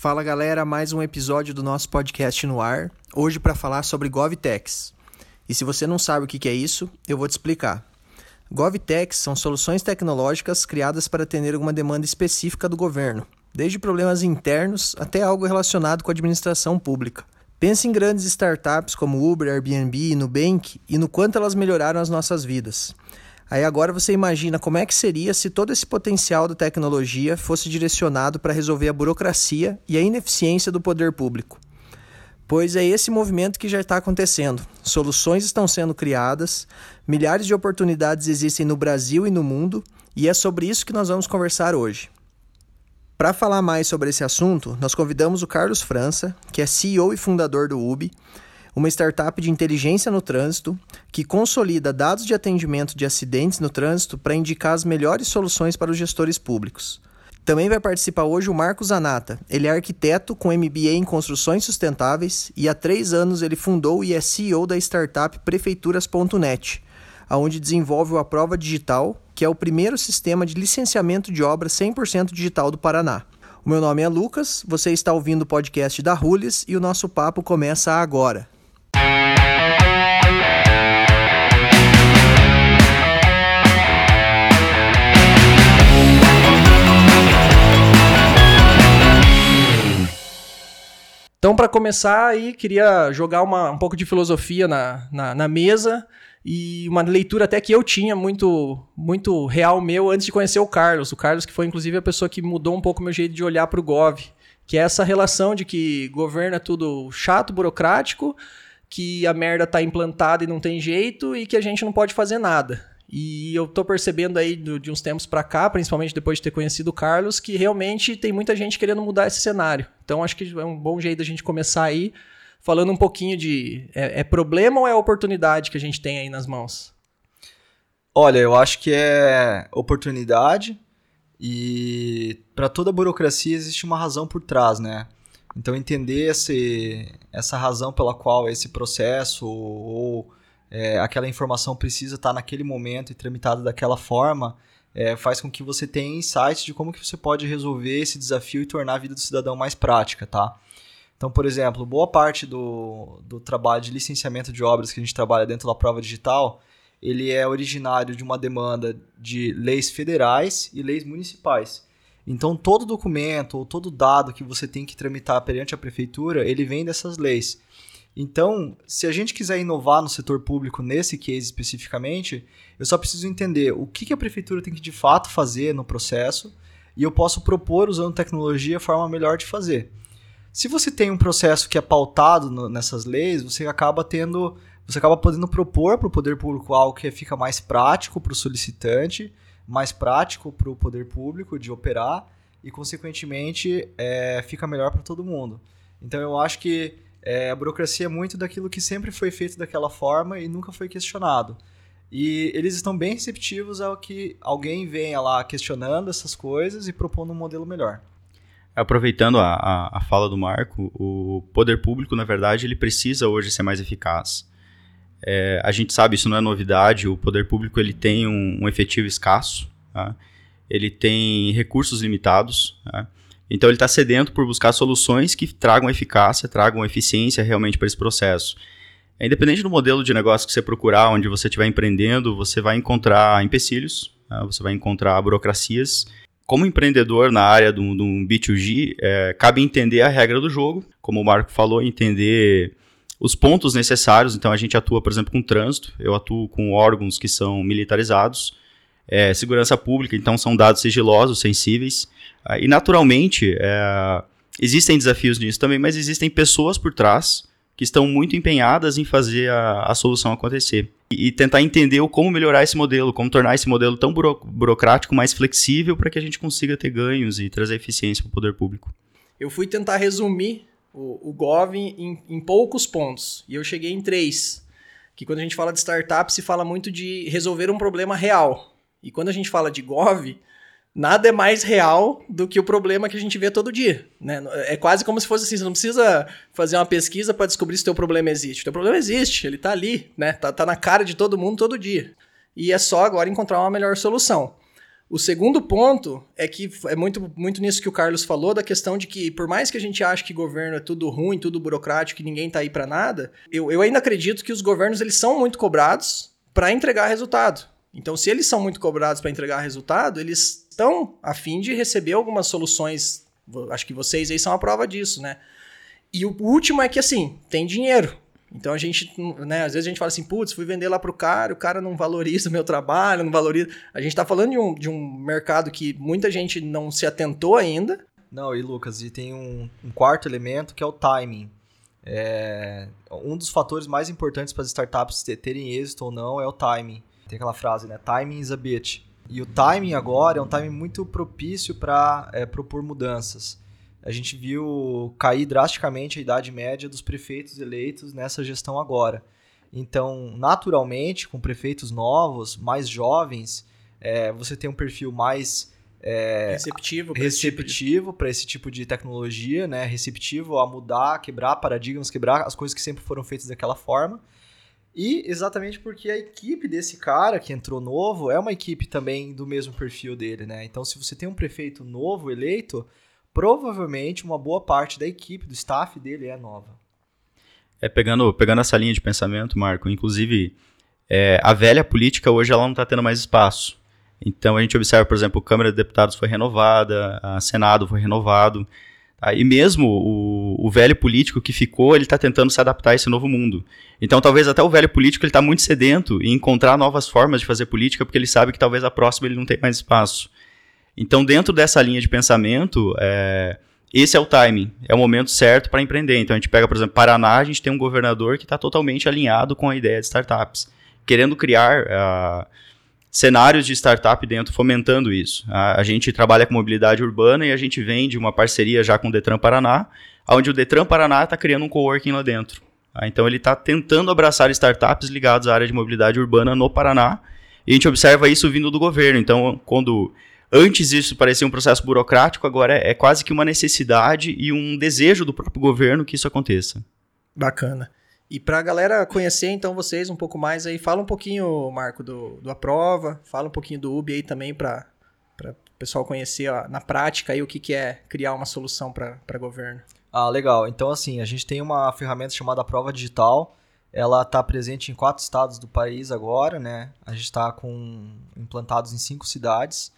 Fala galera, mais um episódio do nosso podcast no ar. Hoje para falar sobre GovTechs. E se você não sabe o que é isso, eu vou te explicar. GovTechs são soluções tecnológicas criadas para atender alguma demanda específica do governo, desde problemas internos até algo relacionado com a administração pública. Pense em grandes startups como Uber, Airbnb e Nubank e no quanto elas melhoraram as nossas vidas. Aí agora você imagina como é que seria se todo esse potencial da tecnologia fosse direcionado para resolver a burocracia e a ineficiência do poder público. Pois é esse movimento que já está acontecendo. Soluções estão sendo criadas, milhares de oportunidades existem no Brasil e no mundo, e é sobre isso que nós vamos conversar hoje. Para falar mais sobre esse assunto, nós convidamos o Carlos França, que é CEO e fundador do UBI, uma startup de inteligência no trânsito que consolida dados de atendimento de acidentes no trânsito para indicar as melhores soluções para os gestores públicos. Também vai participar hoje o Marcos Anata. Ele é arquiteto com MBA em construções sustentáveis e há três anos ele fundou e é CEO da startup Prefeituras.net, onde desenvolve A Prova Digital, que é o primeiro sistema de licenciamento de obra 100% digital do Paraná. O meu nome é Lucas, você está ouvindo o podcast da Rules e o nosso papo começa agora. Então, para começar aí, queria jogar uma, um pouco de filosofia na, na, na, mesa e uma leitura até que eu tinha muito muito real meu antes de conhecer o Carlos. O Carlos que foi inclusive a pessoa que mudou um pouco o meu jeito de olhar para o Gov, que é essa relação de que governo é tudo chato, burocrático, que a merda tá implantada e não tem jeito e que a gente não pode fazer nada. E eu tô percebendo aí de uns tempos para cá, principalmente depois de ter conhecido o Carlos, que realmente tem muita gente querendo mudar esse cenário. Então acho que é um bom jeito da gente começar aí falando um pouquinho de é, é problema ou é oportunidade que a gente tem aí nas mãos? Olha, eu acho que é oportunidade e para toda burocracia existe uma razão por trás, né? Então entender esse, essa razão pela qual esse processo ou é, aquela informação precisa estar naquele momento e tramitada daquela forma, é, faz com que você tenha insights de como que você pode resolver esse desafio e tornar a vida do cidadão mais prática, tá? Então, por exemplo, boa parte do, do trabalho de licenciamento de obras que a gente trabalha dentro da prova digital, ele é originário de uma demanda de leis federais e leis municipais. Então, todo documento ou todo dado que você tem que tramitar perante a prefeitura, ele vem dessas leis. Então, se a gente quiser inovar no setor público nesse case especificamente, eu só preciso entender o que a prefeitura tem que de fato fazer no processo e eu posso propor, usando tecnologia, a forma melhor de fazer. Se você tem um processo que é pautado no, nessas leis, você acaba tendo, você acaba podendo propor para o poder público algo que fica mais prático para o solicitante, mais prático para o poder público de operar e, consequentemente, é, fica melhor para todo mundo. Então, eu acho que é, a burocracia é muito daquilo que sempre foi feito daquela forma e nunca foi questionado. E eles estão bem receptivos ao que alguém venha lá questionando essas coisas e propondo um modelo melhor. Aproveitando a, a, a, fala do Marco, o poder público, na verdade, ele precisa hoje ser mais eficaz. É, a gente sabe, isso não é novidade, o poder público ele tem um, um efetivo escasso, tá? ele tem recursos limitados, tá? Então ele está sedento por buscar soluções que tragam eficácia, tragam eficiência realmente para esse processo. É, independente do modelo de negócio que você procurar, onde você estiver empreendendo, você vai encontrar empecilhos, né? você vai encontrar burocracias. Como empreendedor na área do, do B2G, é, cabe entender a regra do jogo, como o Marco falou, entender os pontos necessários. Então a gente atua, por exemplo, com trânsito, eu atuo com órgãos que são militarizados, é, segurança pública, então são dados sigilosos, sensíveis. Ah, e naturalmente, é, existem desafios nisso também, mas existem pessoas por trás que estão muito empenhadas em fazer a, a solução acontecer. E, e, tentar entender como melhorar esse modelo, como tornar esse modelo tão buro, burocrático mais flexível para que a gente consiga ter ganhos e trazer eficiência para o poder público. Eu fui tentar resumir o, o Gov em, em poucos pontos, e eu cheguei em três. Que quando a gente fala de startup, se fala muito de resolver um problema real. E quando a gente fala de Gov, nada é mais real do que o problema que a gente vê todo dia. Né? É quase como se fosse assim, você não precisa fazer uma pesquisa para descobrir se o teu problema existe. O teu problema existe, ele está ali, né? Tá, tá na cara de todo mundo todo dia. E é só agora encontrar uma melhor solução. O segundo ponto é que é muito, muito nisso que o Carlos falou, da questão de que, por mais que a gente ache que governo é tudo ruim, tudo burocrático, que ninguém tá aí para nada, eu, eu ainda acredito que os governos eles são muito cobrados para entregar resultado. Então, se eles são muito cobrados para entregar resultado, eles estão a fim de receber algumas soluções. Acho que vocês aí são a prova disso, né? E o último é que, assim, tem dinheiro. Então a gente, né, às vezes a gente fala assim, putz, fui vender lá pro cara, o cara não valoriza o meu trabalho, não valoriza. A gente tá falando de um, de um mercado que muita gente não se atentou ainda. Não, e Lucas, e tem um, um quarto elemento que é o timing. É, um dos fatores mais importantes para as startups terem êxito ou não é o timing. Tem aquela frase, né? Timing is a bitch. E o timing agora é um timing muito propício para é, propor mudanças a gente viu cair drasticamente a idade média dos prefeitos eleitos nessa gestão agora. Então, naturalmente, com prefeitos novos, mais jovens, é, você tem um perfil mais é, receptivo para esse, esse tipo de tecnologia, né? receptivo a mudar, quebrar paradigmas, quebrar as coisas que sempre foram feitas daquela forma. E exatamente porque a equipe desse cara que entrou novo é uma equipe também do mesmo perfil dele, né? Então, se você tem um prefeito novo eleito, provavelmente uma boa parte da equipe, do staff dele é nova. É, pegando, pegando essa linha de pensamento, Marco, inclusive, é, a velha política hoje ela não está tendo mais espaço. Então a gente observa, por exemplo, a Câmara de Deputados foi renovada, a Senado foi renovado? E mesmo o, o, velho político que ficou, ele está tentando se adaptar a esse novo mundo. Então talvez até o velho político ele está muito sedento em encontrar novas formas de fazer política, porque ele sabe que talvez a próxima ele não tem mais espaço. Então, dentro dessa linha de pensamento, é, esse é o timing, é o momento certo para empreender. Então, a gente pega, por exemplo, Paraná, a gente tem um governador que está totalmente alinhado com a ideia de startups, querendo criar uh, cenários de startup dentro, fomentando isso. Uh, a gente trabalha com mobilidade urbana e a gente vem de uma parceria já com o Detran Paraná, onde o Detran Paraná está criando um coworking lá dentro. Uh, então, ele está tentando abraçar startups ligadas à área de mobilidade urbana no Paraná, e a gente observa isso vindo do governo. Então, quando Antes isso parecia um processo burocrático, agora é, é quase que uma necessidade e um desejo do próprio governo que isso aconteça. Bacana. E para a galera conhecer, então, vocês um pouco mais aí, fala um pouquinho, Marco, do, do Aprova, fala um pouquinho do UB aí também para o pessoal conhecer ó, na prática aí o que, que é criar uma solução para governo. Ah, legal. Então, assim, a gente tem uma ferramenta chamada Prova Digital, ela está presente em quatro estados do país agora, né? A gente está com implantados em cinco cidades.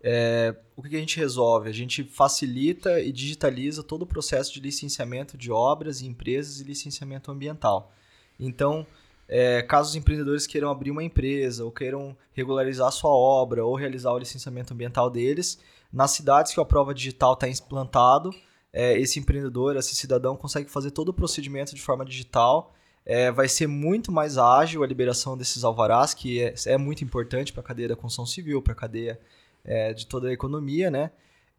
É, o que a gente resolve? A gente facilita e digitaliza todo o processo de licenciamento de obras empresas e licenciamento ambiental. Então, é, caso os empreendedores queiram abrir uma empresa ou queiram regularizar sua obra ou realizar o licenciamento ambiental deles, nas cidades que a prova digital está implantado, é, esse empreendedor, esse cidadão consegue fazer todo o procedimento de forma digital. É, vai ser muito mais ágil a liberação desses alvarás, que é, é muito importante para a cadeia da construção civil, para a cadeia é, de toda a economia, né?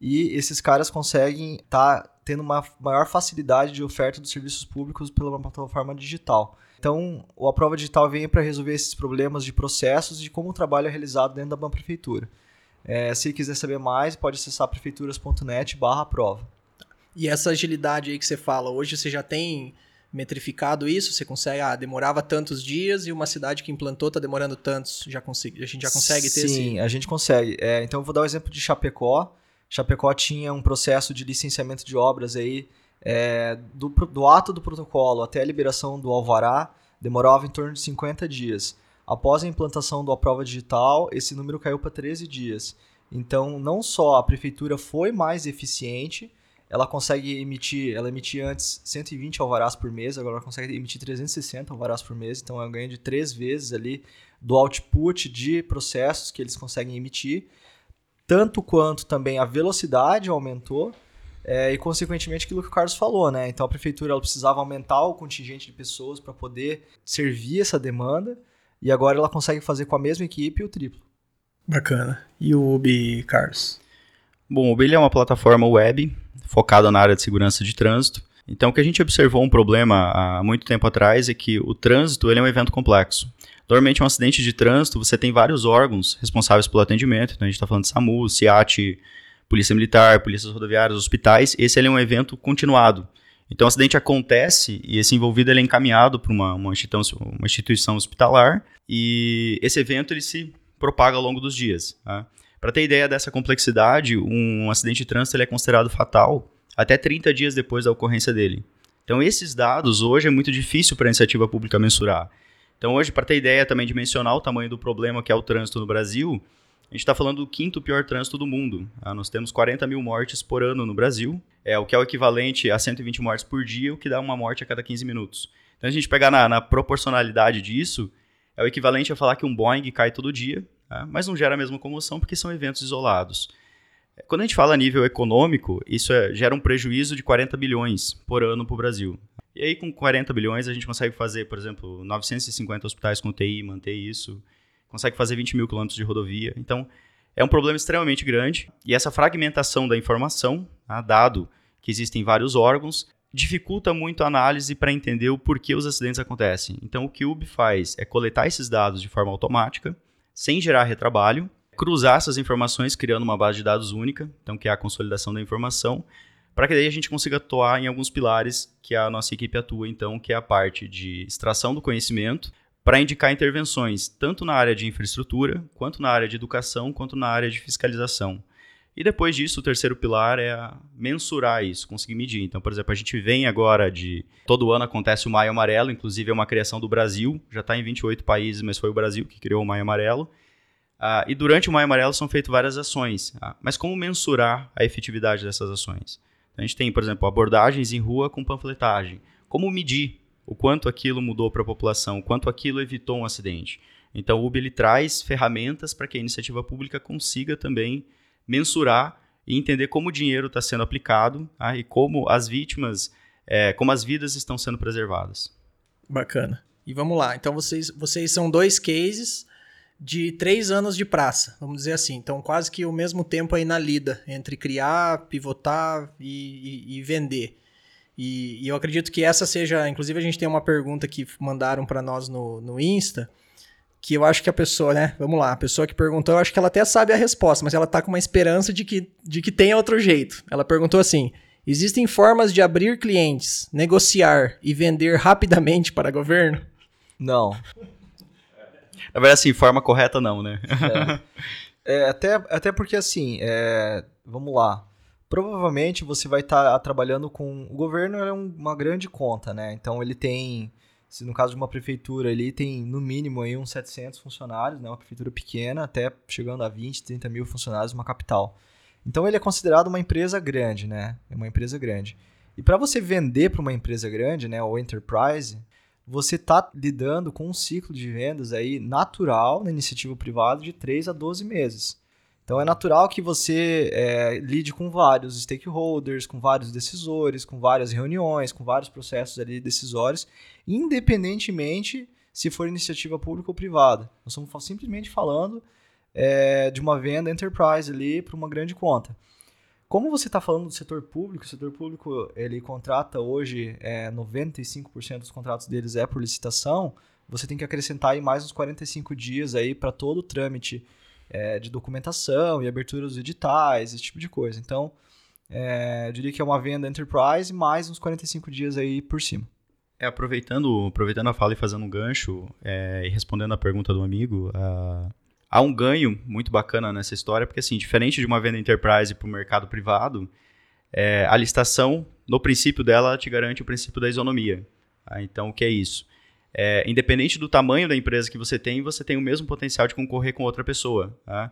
E esses caras conseguem estar tá tendo uma maior facilidade de oferta dos serviços públicos pela plataforma digital. Então, a prova digital vem para resolver esses problemas de processos e de como o trabalho é realizado dentro da Prefeitura. É, se quiser saber mais, pode acessar prefeituras.net barra prova. E essa agilidade aí que você fala, hoje você já tem metrificado isso? Você consegue, ah, demorava tantos dias e uma cidade que implantou está demorando tantos, já consegui, a gente já consegue ter Sim, esse... a gente consegue. É, então eu vou dar o um exemplo de Chapecó. Chapecó tinha um processo de licenciamento de obras aí, é, do, do ato do protocolo até a liberação do alvará, demorava em torno de 50 dias. Após a implantação do prova digital, esse número caiu para 13 dias. Então, não só a prefeitura foi mais eficiente, ela consegue emitir, ela emitia antes 120 alvarás por mês, agora ela consegue emitir 360 alvarás por mês, então é um ganho de três vezes ali do output de processos que eles conseguem emitir, tanto quanto também a velocidade aumentou, é, e consequentemente aquilo que o Carlos falou, né? Então a prefeitura ela precisava aumentar o contingente de pessoas para poder servir essa demanda, e agora ela consegue fazer com a mesma equipe o triplo. Bacana. E o Ubi, Carlos? Bom, o Ubi é uma plataforma web focada na área de segurança de trânsito. Então, o que a gente observou um problema há muito tempo atrás é que o trânsito ele é um evento complexo. Normalmente, um acidente de trânsito, você tem vários órgãos responsáveis pelo atendimento. Então, a gente está falando de SAMU, SIAT, Polícia Militar, Polícias Rodoviárias, hospitais. Esse é um evento continuado. Então, o acidente acontece e esse envolvido ele é encaminhado para uma, uma, instituição, uma instituição hospitalar e esse evento ele se propaga ao longo dos dias. Tá? Para ter ideia dessa complexidade, um acidente de trânsito ele é considerado fatal até 30 dias depois da ocorrência dele. Então, esses dados hoje é muito difícil para a iniciativa pública mensurar. Então, hoje, para ter ideia também de mencionar o tamanho do problema que é o trânsito no Brasil, a gente está falando do quinto pior trânsito do mundo. Ah, nós temos 40 mil mortes por ano no Brasil, é o que é o equivalente a 120 mortes por dia, o que dá uma morte a cada 15 minutos. Então, a gente pegar na, na proporcionalidade disso, é o equivalente a falar que um Boeing cai todo dia, tá? mas não gera a mesma comoção porque são eventos isolados. Quando a gente fala a nível econômico, isso é, gera um prejuízo de 40 bilhões por ano para o Brasil. E aí, com 40 bilhões, a gente consegue fazer, por exemplo, 950 hospitais com TI, manter isso consegue fazer 20 mil quilômetros de rodovia. Então, é um problema extremamente grande. E essa fragmentação da informação, tá, dado que existem vários órgãos, dificulta muito a análise para entender o porquê os acidentes acontecem. Então, o que o UB faz é coletar esses dados de forma automática, sem gerar retrabalho, cruzar essas informações criando uma base de dados única, então que é a consolidação da informação, para que daí a gente consiga atuar em alguns pilares que a nossa equipe atua, então, que é a parte de extração do conhecimento, para indicar intervenções tanto na área de infraestrutura, quanto na área de educação, quanto na área de fiscalização. E depois disso, o terceiro pilar é mensurar isso, conseguir medir. Então, por exemplo, a gente vem agora de. Todo ano acontece o Maio Amarelo, inclusive é uma criação do Brasil, já está em 28 países, mas foi o Brasil que criou o Maio Amarelo. Uh, e durante o Maio Amarelo são feitas várias ações. Uh, mas como mensurar a efetividade dessas ações? Então, a gente tem, por exemplo, abordagens em rua com panfletagem. Como medir o quanto aquilo mudou para a população, o quanto aquilo evitou um acidente. Então, o Uber ele traz ferramentas para que a iniciativa pública consiga também mensurar e entender como o dinheiro está sendo aplicado tá? e como as vítimas, é, como as vidas estão sendo preservadas. Bacana. E vamos lá. Então, vocês, vocês são dois cases de três anos de praça, vamos dizer assim. Então, quase que o mesmo tempo aí na lida, entre criar, pivotar e, e, e vender. E, e, eu acredito que essa seja. Inclusive, a gente tem uma pergunta que mandaram para nós no, no Insta. Que eu acho que a pessoa, né? Vamos lá, a pessoa que perguntou, eu acho que ela até sabe a resposta, mas ela tá com uma esperança de que, de que tenha outro jeito. Ela perguntou assim: existem formas de abrir clientes, negociar e vender rapidamente para governo? Não. Na verdade, assim, forma correta não, né? é. é até, até porque, assim, é, vamos lá provavelmente você vai estar tá trabalhando com. O governo é uma grande conta, né? Então ele tem. Se no caso de uma prefeitura ele tem no mínimo aí uns 700 funcionários, né? Uma prefeitura pequena, até chegando a 20, 30 mil funcionários uma capital. Então ele é considerado uma empresa grande, né? É uma empresa grande. E para você vender para uma empresa grande, né, ou enterprise, você está lidando com um ciclo de vendas aí natural na iniciativa privada de 3 a 12 meses. Então é natural que você é, lide com vários stakeholders, com vários decisores, com várias reuniões, com vários processos ali decisórios, independentemente se for iniciativa pública ou privada. Nós estamos simplesmente falando é, de uma venda enterprise ali para uma grande conta. Como você está falando do setor público, o setor público ele contrata hoje é, 95% dos contratos deles é por licitação, você tem que acrescentar aí mais uns 45 dias aí para todo o trâmite é, de documentação e abertura dos editais, esse tipo de coisa. Então, é, eu diria que é uma venda enterprise mais uns 45 dias aí por cima. É, aproveitando, aproveitando a fala e fazendo um gancho é, e respondendo a pergunta do amigo, uh, há um ganho muito bacana nessa história, porque assim, diferente de uma venda enterprise para o mercado privado, é, a licitação, no princípio dela, te garante o princípio da isonomia. Tá? Então, o que é isso? é, independente do tamanho da empresa que você tem, você tem o mesmo potencial de concorrer com outra pessoa. Tá?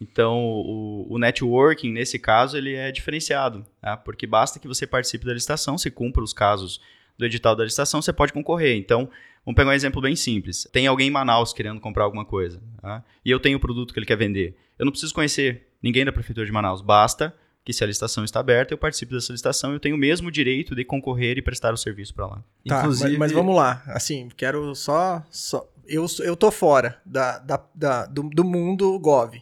Então, o, o, networking, nesse caso, ele é diferenciado, tá? porque basta que você participe da licitação, se cumpra os casos do edital da licitação, você pode concorrer. Então, vamos pegar um exemplo bem simples. Tem alguém em Manaus querendo comprar alguma coisa, tá? e eu tenho o produto que ele quer vender. Eu não preciso conhecer ninguém da Prefeitura de Manaus, basta que se a licitação está aberta, eu participo dessa licitação, eu tenho o mesmo direito de concorrer e prestar o serviço para lá. Tá, Inclusive... mas, mas, vamos lá, assim, quero só... só eu, eu tô fora da, da, da do, do, mundo Gov.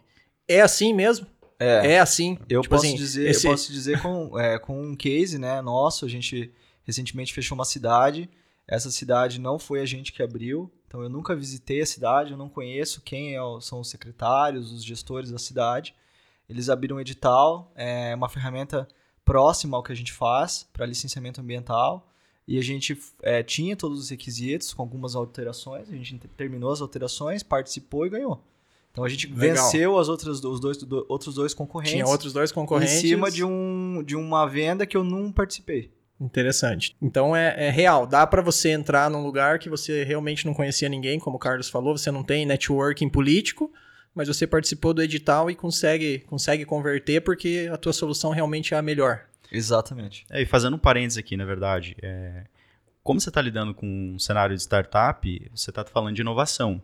É assim mesmo? É, é assim? Eu, tipo posso, assim, dizer, esse... eu posso dizer com, é, com um case, né, nosso, a gente recentemente fechou uma cidade, essa cidade não foi a gente que abriu, então eu nunca visitei a cidade, eu não conheço quem é, são os secretários, os gestores da cidade, eles abriram um edital, é uma ferramenta próxima ao que a gente faz para licenciamento ambiental. E a gente é, tinha todos os requisitos com algumas alterações. A gente terminou as alterações, participou e ganhou. Então a gente Legal. venceu as outras, os dois, do- outros dois concorrentes Tinha outros dois concorrentes. em cima de, um, de uma venda que eu não participei. Interessante. Então é, é real. Dá pra você entrar num lugar que você realmente não conhecia ninguém, como o Carlos falou, você não tem networking político, mas você participou do edital e consegue, consegue converter porque a tua solução realmente é a melhor. Exatamente. É, e fazendo um parênteses aqui, na verdade, é, como você está lidando com um cenário de startup, você está falando de inovação.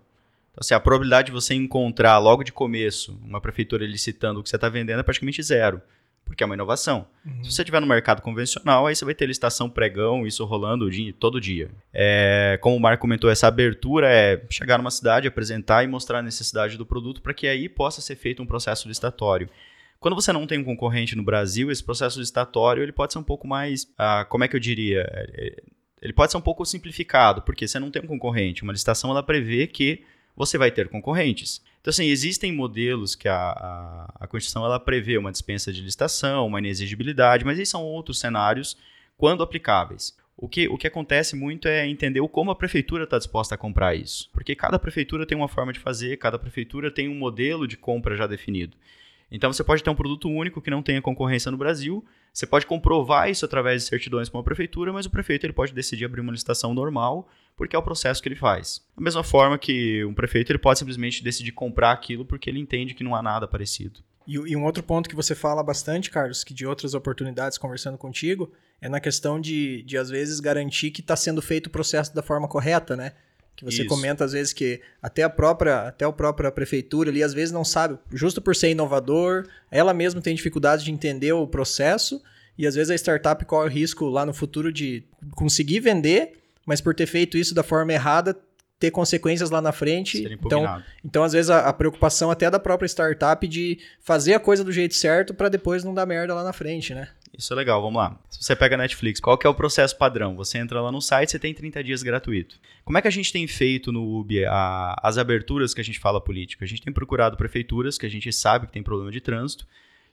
Então, assim, a probabilidade de você encontrar logo de começo uma prefeitura licitando o que você está vendendo é praticamente zero, porque é uma inovação. Se você estiver no mercado convencional, aí você vai ter licitação pregão, isso rolando o dia- todo dia. É, como o Marco comentou, essa abertura é chegar numa cidade, apresentar e mostrar a necessidade do produto para que aí possa ser feito um processo licitatório. Quando você não tem um concorrente no Brasil, esse processo licitatório ele pode ser um pouco mais, ah, como é que eu diria? É, Ele pode ser um pouco simplificado, porque você não tem um concorrente. Uma licitação ela prevê que você vai ter concorrentes. Então, assim, existem modelos que a, a, a Constituição ela prevê uma dispensa de licitação, uma inexigibilidade, mas esses são outros cenários quando aplicáveis. O que, o que acontece muito é entender como a prefeitura está disposta a comprar isso. Porque cada prefeitura tem uma forma de fazer, cada prefeitura tem um modelo de compra já definido. Então você pode ter um produto único que não tenha concorrência no Brasil, você pode comprovar isso através de certidões com a prefeitura, mas o prefeito ele pode decidir abrir uma licitação normal, porque é o processo que ele faz. Da mesma forma que um prefeito ele pode simplesmente decidir comprar aquilo porque ele entende que não há nada parecido. E, e um outro ponto que você fala bastante, Carlos, que de outras oportunidades conversando contigo, é na questão de, de às vezes, garantir que está sendo feito o processo da forma correta, né? Que você Isso. comenta, às vezes, que até a própria, até a própria prefeitura ali, às vezes, não sabe, justo por ser inovador, ela mesma tem dificuldade de entender o processo, e às vezes a startup corre o risco lá no futuro de conseguir vender, mas por ter feito isso da forma errada, ter consequências lá na frente. Então, então, às vezes, a, a preocupação até da própria startup de fazer a coisa do jeito certo para depois não dar merda lá na frente, né? Isso é legal, vamos lá. Se você pega a Netflix, qual que é o processo padrão? Você entra lá no site, você tem 30 dias gratuito. Como é que a gente tem feito no UB a- as aberturas que a gente fala política? A gente tem procurado prefeituras que a gente sabe que tem problema de trânsito,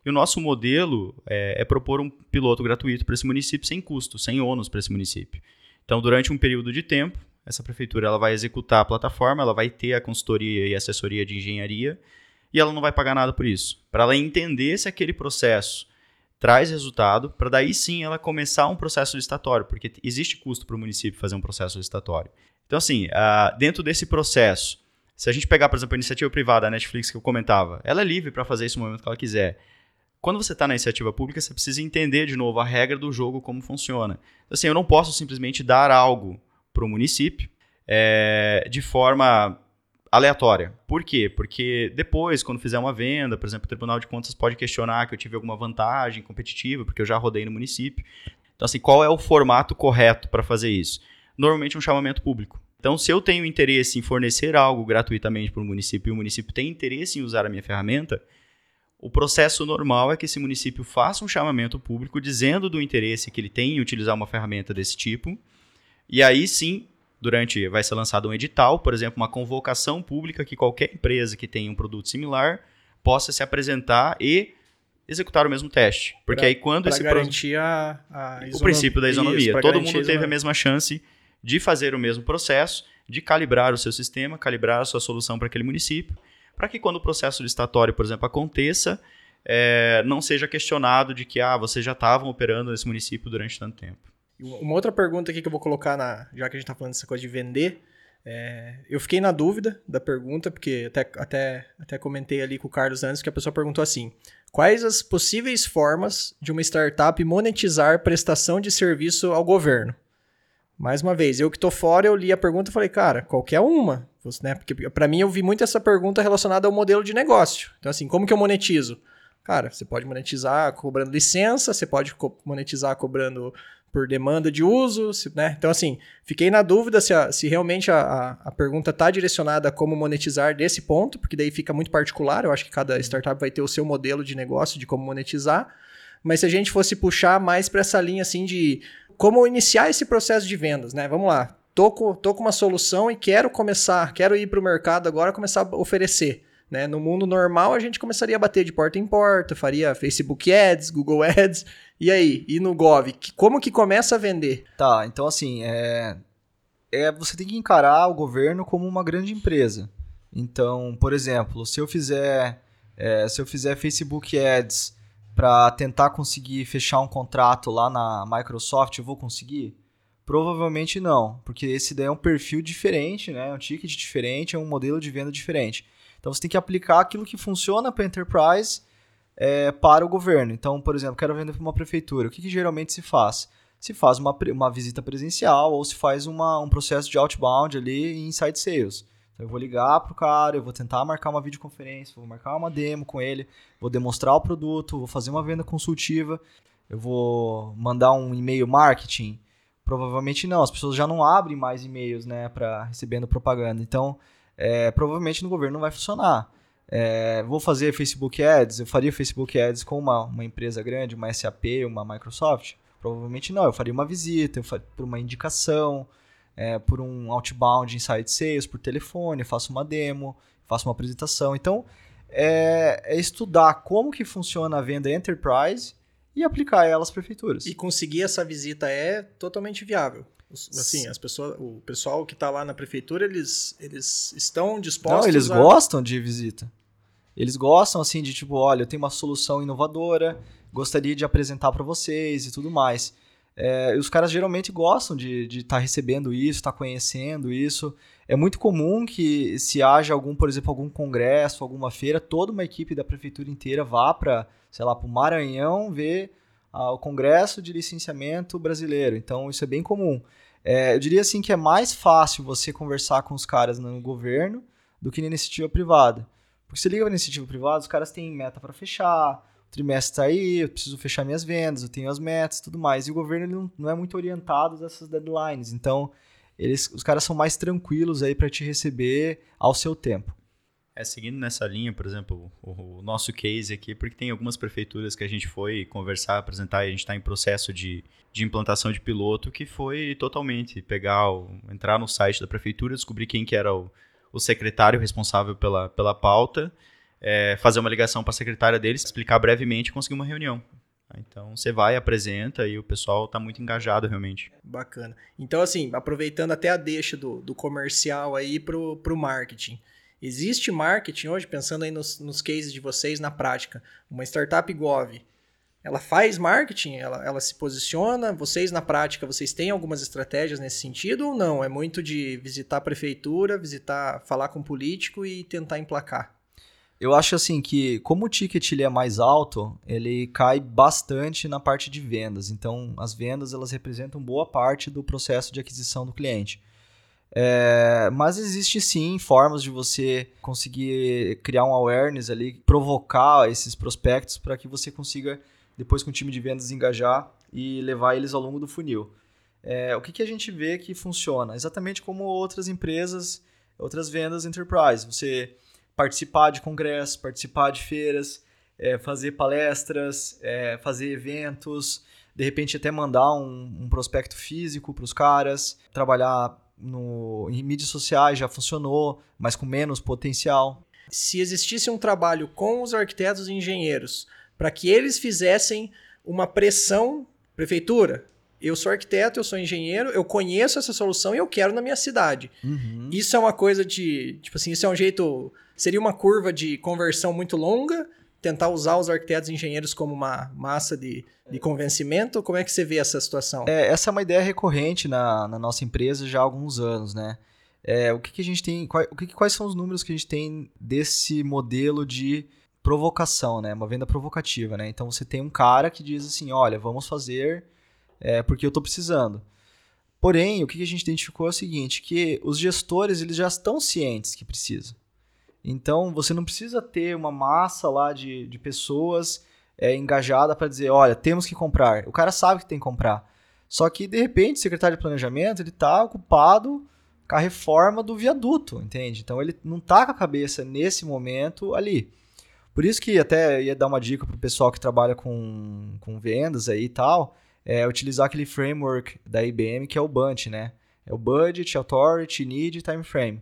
e o nosso modelo é, é propor um piloto gratuito para esse município sem custo, sem ônus para esse município. Então, durante um período de tempo, essa prefeitura ela vai executar a plataforma, ela vai ter a consultoria e assessoria de engenharia, e ela não vai pagar nada por isso. Para ela entender se aquele processo traz resultado, para daí sim ela começar um processo licitatório, porque existe custo para o município fazer um processo licitatório. Então, assim, dentro desse processo, se a gente pegar, por exemplo, a iniciativa privada, a Netflix que eu comentava, ela é livre para fazer isso no momento que ela quiser. Quando você está na iniciativa pública, você precisa entender de novo a regra do jogo, como funciona. Então, assim, eu não posso simplesmente dar algo para o município eh, de forma aleatória. Por quê? Porque depois, quando fizer uma venda, por exemplo, o Tribunal de Contas pode questionar que eu tive alguma vantagem competitiva, porque eu já rodei no município. Então, assim, qual é o formato correto para fazer isso? Normalmente um chamamento público. Então, se eu tenho interesse em fornecer algo gratuitamente para o município e o município tem interesse em usar a minha ferramenta, o processo normal é que esse município faça um chamamento público dizendo do interesse que ele tem em utilizar uma ferramenta desse tipo. E aí sim, durante vai ser lançado um edital, por exemplo, uma convocação pública que qualquer empresa que tenha um produto similar possa se apresentar e executar o mesmo teste. Porque Pra- aí quando esse pro- garantir a, a o princípio da Isso, isonomia. pra Todo mundo teve a mesma chance de fazer o mesmo processo, de calibrar o seu sistema, calibrar a sua solução para aquele município, para que quando o processo licitatório, por exemplo, aconteça, eh, não seja questionado de que ah, vocês já estavam operando nesse município durante tanto tempo. Uma outra pergunta aqui que eu vou colocar, na, já que a gente tá falando dessa coisa de vender, é, eu fiquei na dúvida da pergunta, porque até, até, até comentei ali com o Carlos antes que a pessoa perguntou assim: quais as possíveis formas de uma startup monetizar prestação de serviço ao governo? Mais uma vez, eu que tô fora, eu li a pergunta e falei, cara, qualquer uma. Né? Porque para mim eu vi muito essa pergunta relacionada ao modelo de negócio. Então, assim, como que eu monetizo? Cara, você pode monetizar cobrando licença, você pode co- monetizar cobrando por demanda de uso, se- né? Então, assim, fiquei na dúvida se, a- se realmente a, a, a pergunta está direcionada a como monetizar desse ponto, porque daí fica muito particular. Eu acho que cada startup vai ter o seu modelo de negócio de como monetizar. Mas se a gente fosse puxar mais para essa linha assim de como iniciar esse processo de vendas, né? Vamos lá. Tô com, tô com uma solução e quero começar, quero ir para o mercado agora começar a oferecer. Né? No mundo normal, a gente começaria a bater de porta em porta, faria Facebook Ads, Google Ads. E aí? E no Gov? Como que começa a vender? Tá, então assim, é, é você tem que encarar o governo como uma grande empresa. Então, por exemplo, se eu fizer, é, se eu fizer Facebook Ads para tentar conseguir fechar um contrato lá na Microsoft, eu vou conseguir? Provavelmente não, porque esse daí é um perfil diferente, né? É um ticket diferente, é um modelo de venda diferente. Então você tem que aplicar aquilo que funciona para enterprise é, para o governo. Então, por exemplo, quero vender para uma prefeitura. O que, que, geralmente se faz? Se faz uma, uma visita presencial ou se faz uma, um processo de outbound ali em inside sales. Então, eu vou ligar para o cara, eu vou tentar marcar uma videoconferência, vou marcar uma demo com ele, vou demonstrar o produto, vou fazer uma venda consultiva, eu vou mandar um e-mail marketing Provavelmente não, as pessoas já não abrem mais e-mails, né, para recebendo propaganda. Então, é, provavelmente no governo não vai funcionar. É, vou fazer Facebook Ads, eu faria Facebook Ads com uma, uma empresa grande, uma SAP, uma Microsoft? Provavelmente não, eu faria uma visita, eu faria por uma indicação, é, por um outbound inside sales, por telefone, faço uma demo, faço uma apresentação. Então, é, é estudar como que funciona a venda enterprise e aplicar ela às prefeituras. E conseguir essa visita é totalmente viável. Assim, as pessoas, o pessoal que está lá na prefeitura, eles, eles estão dispostos Não, eles a... gostam de visita. Eles gostam, assim, de tipo, olha, eu tenho uma solução inovadora, gostaria de apresentar para vocês e tudo mais. É, os caras geralmente gostam de estar tá recebendo isso, estar tá conhecendo isso. É muito comum que se haja algum, por exemplo, algum congresso, alguma feira, toda uma equipe da prefeitura inteira vá para, sei lá, para o Maranhão ver ah, o congresso de licenciamento brasileiro. Então isso é bem comum. É, eu diria assim que é mais fácil você conversar com os caras no governo do que na iniciativa privada. Porque se liga na iniciativa privada, os caras têm meta para fechar, trimestre está aí, eu preciso fechar minhas vendas, eu tenho as metas tudo mais. E o governo ele não, não é muito orientado dessas deadlines. Então, eles, os caras são mais tranquilos aí para te receber ao seu tempo. É, seguindo nessa linha, por exemplo, o, o, nosso case aqui, porque tem algumas prefeituras que a gente foi conversar, apresentar, e a gente está em processo de, de implantação de piloto, que foi totalmente pegar, o, entrar no site da prefeitura, descobrir quem que era o, o secretário responsável pela, pela pauta, é, fazer uma ligação para a secretária deles, explicar brevemente e conseguir uma reunião. Então você vai, apresenta e o pessoal está muito engajado realmente. Bacana. Então, assim, aproveitando até a deixa do, do comercial aí para o marketing. Existe marketing hoje, pensando aí nos, nos cases de vocês na prática. Uma startup Gov, ela faz marketing, ela, ela se posiciona. Vocês na prática, vocês têm algumas estratégias nesse sentido ou não? É muito de visitar a prefeitura, visitar, falar com político e tentar emplacar. Eu acho assim que, como o ticket ele é mais alto, ele cai bastante na parte de vendas. Então, as vendas elas representam boa parte do processo de aquisição do cliente. É, mas existe sim formas de você conseguir criar um awareness ali, provocar esses prospectos para que você consiga, depois com o time de vendas, engajar e levar eles ao longo do funil. É, o que, que a gente vê que funciona? Exatamente como outras empresas, outras vendas enterprise. Você participar de congressos, participar de feiras, é, fazer palestras, é, fazer eventos, de repente até mandar um, um prospecto físico para os caras, trabalhar no, em mídias sociais já funcionou, mas com menos potencial. Se existisse um trabalho com os arquitetos e engenheiros para que eles fizessem uma pressão, prefeitura, eu sou arquiteto, eu sou engenheiro, eu conheço essa solução e eu quero na minha cidade. Uhum. Isso é uma coisa de. Tipo assim, isso é um jeito. Seria uma curva de conversão muito longa, tentar usar os arquitetos e engenheiros como uma massa de, de convencimento. Como é que você vê essa situação? É, essa é uma ideia recorrente na, na nossa empresa já há alguns anos, né? É, o que, que a gente tem. Qual, o que, quais são os números que a gente tem desse modelo de provocação, né? Uma venda provocativa, né? Então você tem um cara que diz assim: olha, vamos fazer é, porque eu estou precisando. Porém, o que a gente identificou é o seguinte, que os gestores eles já estão cientes que precisa. Então, você não precisa ter uma massa lá de, de pessoas é, engajada para dizer, olha, temos que comprar. O cara sabe que tem que comprar. Só que, de repente, o secretário de planejamento ele está ocupado com a reforma do viaduto, entende? Então, ele não está com a cabeça, nesse momento, ali. Por isso que até ia dar uma dica para o pessoal que trabalha com, com vendas aí e tal, é utilizar aquele framework da IBM que é o BUNT, né? É o Budget, Authority, Need e Time Frame.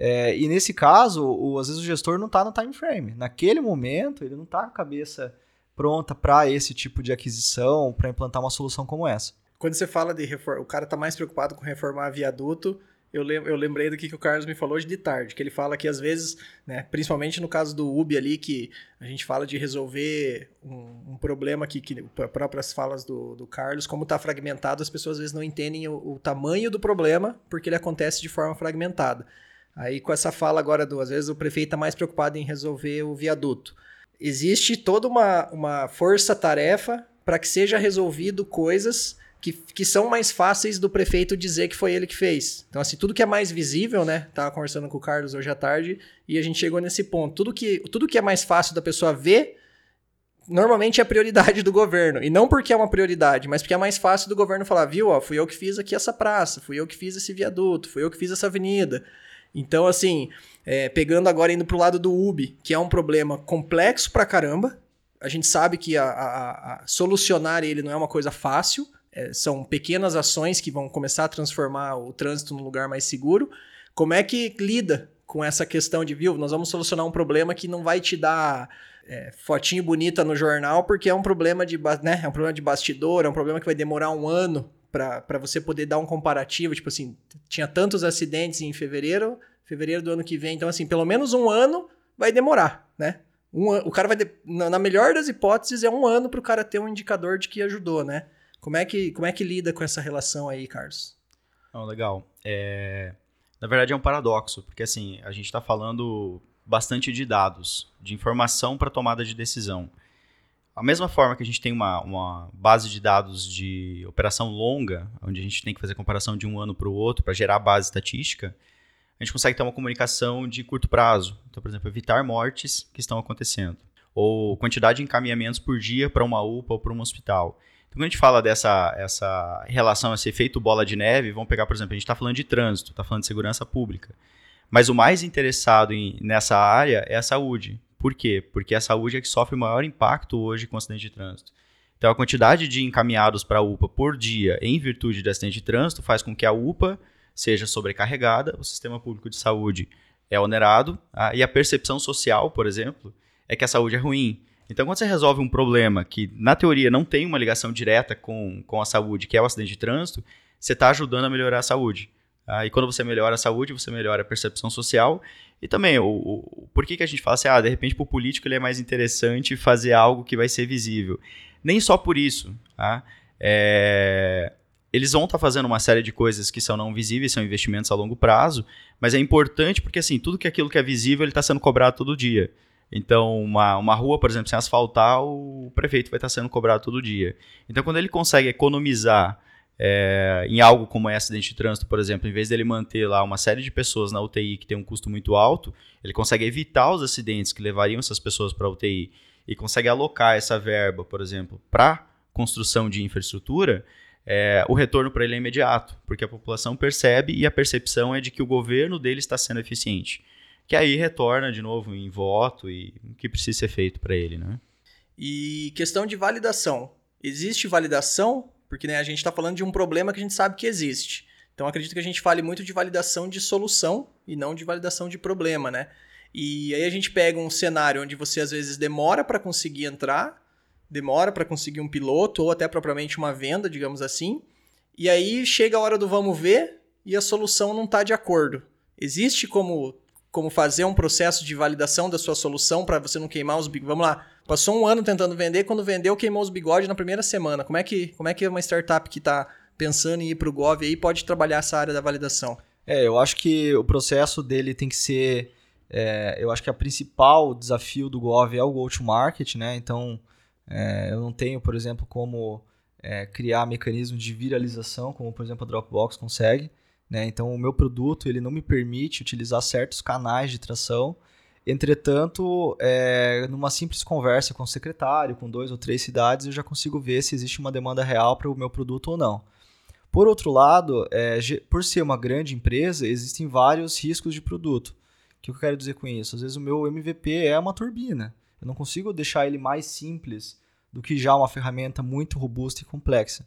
É, e nesse caso, o, às vezes o gestor não está no time frame. Naquele momento, ele não está com a cabeça pronta para esse tipo de aquisição, para implantar uma solução como essa. Quando você fala de reforma, o cara está mais preocupado com reformar viaduto, eu, lem eu lembrei do que, que o Carlos me falou hoje de tarde, que ele fala que às vezes, né, principalmente no caso do UB ali, que a gente fala de resolver um, um problema que, que próprias falas do, do Carlos, como está fragmentado, as pessoas às vezes não entendem o, o, tamanho do problema, porque ele acontece de forma fragmentada. Aí com essa fala agora do, às vezes o prefeito está mais preocupado em resolver o viaduto. Existe toda uma, uma força-tarefa para que seja resolvido coisas que, que são mais fáceis do prefeito dizer que foi ele que fez. Então, assim, tudo que é mais visível, né? Tava conversando com o Carlos hoje à tarde e a gente chegou nesse ponto. Tudo que, tudo que é mais fácil da pessoa ver, normalmente é prioridade do governo. E não porque é uma prioridade, mas porque é mais fácil do governo falar, viu, ó, fui eu que fiz aqui essa praça, fui eu que fiz esse viaduto, fui eu que fiz essa avenida. Então, assim, é, pegando agora indo pro lado do UB, que é um problema complexo pra caramba, a gente sabe que a, a, a solucionar ele não é uma coisa fácil, é, são pequenas ações que vão começar a transformar o trânsito num lugar mais seguro. Como é que lida com essa questão de, viu, nós vamos solucionar um problema que não vai te dar é, fotinho bonita no jornal, porque é um problema de, né, é um problema de bastidor, é um problema que vai demorar um ano para você poder dar um comparativo. Tipo assim, tinha tantos acidentes em fevereiro, fevereiro do ano que vem, então assim, pelo menos um ano vai demorar, né? Um, o cara vai, de, na melhor das hipóteses, é um ano para o cara ter um indicador de que ajudou, né? Como é que, como é que lida com essa relação aí, Carlos? Não, legal. É... Na verdade é um paradoxo, porque assim, a gente está falando bastante de dados, de informação para tomada de decisão. A mesma forma que a gente tem uma, uma base de dados de operação longa, onde a gente tem que fazer comparação de um ano para o outro para gerar base estatística, a gente consegue ter uma comunicação de curto prazo. Então, por exemplo, evitar mortes que estão acontecendo. Ou quantidade de encaminhamentos por dia para uma UPA ou para um hospital. Então, quando a gente fala dessa essa relação, esse efeito bola de neve, vamos pegar, por exemplo, a gente está falando de trânsito, está falando de segurança pública. Mas o mais interessado em, nessa área é a saúde. Por quê? Porque a saúde é que sofre o maior impacto hoje com acidente de trânsito. Então, a quantidade de encaminhados para a UPA por dia em virtude de acidente de trânsito faz com que a UPA seja sobrecarregada, o sistema público de saúde é onerado, ah, e a percepção social, por exemplo, é que a saúde é ruim. Então, quando você resolve um problema que, na teoria, não tem uma ligação direta com, com a saúde, que é o acidente de trânsito, você está ajudando a melhorar a saúde. Ah, e quando você melhora a saúde, você melhora a percepção social. E também, o, o, por que, que a gente fala assim, ah, de repente, para o político ele é mais interessante fazer algo que vai ser visível? Nem só por isso. Tá? É, eles vão estar tá fazendo uma série de coisas que são não visíveis, são investimentos a longo prazo, mas é importante porque, assim, tudo que aquilo que é visível, ele está sendo cobrado todo dia. Então, uma, uma rua, por exemplo, sem asfaltar, o prefeito vai estar sendo cobrado todo dia. Então, quando ele consegue economizar é, em algo como é acidente de trânsito, por exemplo, em vez dele manter lá uma série de pessoas na UTI que tem um custo muito alto, ele consegue evitar os acidentes que levariam essas pessoas para a UTI e consegue alocar essa verba, por exemplo, para construção de infraestrutura, é, o retorno para ele é imediato, porque a população percebe e a percepção é de que o governo dele está sendo eficiente que aí retorna de novo em voto e o que precisa ser feito para ele, né? E questão de validação. Existe validação? Porque né, a gente está falando de um problema que a gente sabe que existe. Então acredito que a gente fale muito de validação de solução e não de validação de problema, né? E aí a gente pega um cenário onde você às vezes demora para conseguir entrar, demora para conseguir um piloto ou até propriamente uma venda, digamos assim. E aí chega a hora do vamos ver e a solução não está de acordo. Existe como como fazer um processo de validação da sua solução para você não queimar os bigodes. Vamos lá, passou um ano tentando vender, quando vendeu, queimou os bigodes na primeira semana. Como é que, como é que uma startup que está pensando em ir para o Gov aí pode trabalhar essa área da validação? É, eu acho que o processo dele tem que ser. É, eu acho que o principal desafio do Gov é o go-to-market, né? Então, é, eu não tenho, por exemplo, como é, criar mecanismos de viralização, como, por exemplo, a Dropbox consegue. Né? Então, o meu produto ele não me permite utilizar certos canais de tração. Entretanto, é, numa simples conversa com o secretário, com dois ou três cidades, eu já consigo ver se existe uma demanda real para o meu produto ou não. Por outro lado, é, por ser uma grande empresa, existem vários riscos de produto. O que eu quero dizer com isso? Às vezes o meu MVP é uma turbina. Eu não consigo deixar ele mais simples do que já uma ferramenta muito robusta e complexa.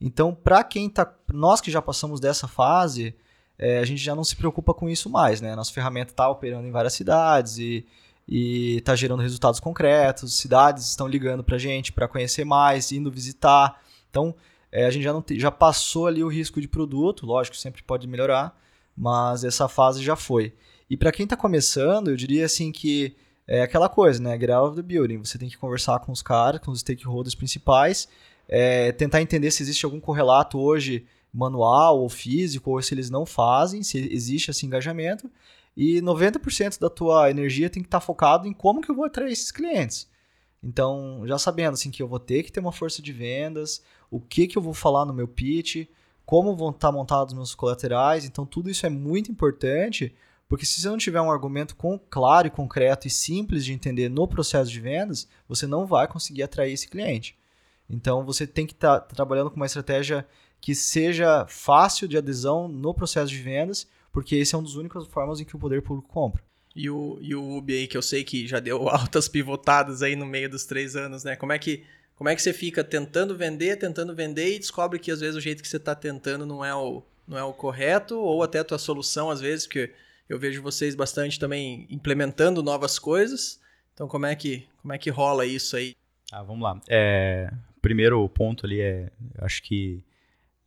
Então, para quem tá, nós que já passamos dessa fase, é, a gente já não se preocupa com isso mais, né? Nossa ferramenta está operando em várias cidades e está gerando resultados concretos. Cidades estão ligando para a gente para conhecer mais, indo visitar. Então, é, a gente já, não te, já passou ali o risco de produto, lógico, sempre pode melhorar, mas essa fase já foi. E para quem está começando, eu diria assim que é aquela coisa, né? Get the building. Você tem que conversar com os caras, com os stakeholders principais, é, tentar entender se existe algum correlato hoje manual ou físico, ou se eles não fazem, se existe esse engajamento. E 90% da tua energia tem que estar tá focado em como que eu vou atrair esses clientes. Então, já sabendo assim que eu vou ter que ter uma força de vendas, o que que eu vou falar no meu pitch, como vão estar tá montados meus colaterais, então tudo isso é muito importante, porque se você não tiver um argumento com, claro e concreto e simples de entender no processo de vendas, você não vai conseguir atrair esse cliente. Então, você tem que estar tá trabalhando com uma estratégia que seja fácil de adesão no processo de vendas, porque esse é uma das únicas formas em que o poder público compra. E o, e o Ubi aí, que eu sei que já deu altas pivotadas aí no meio dos três anos, né? Como é que, como é que você fica tentando vender, tentando vender e descobre que às vezes o jeito que você está tentando não é o, não é o correto, ou até a tua solução, às vezes, porque eu vejo vocês bastante também implementando novas coisas. Então, como é que, como é que rola isso aí? Ah, vamos lá. É, primeiro ponto ali é, acho que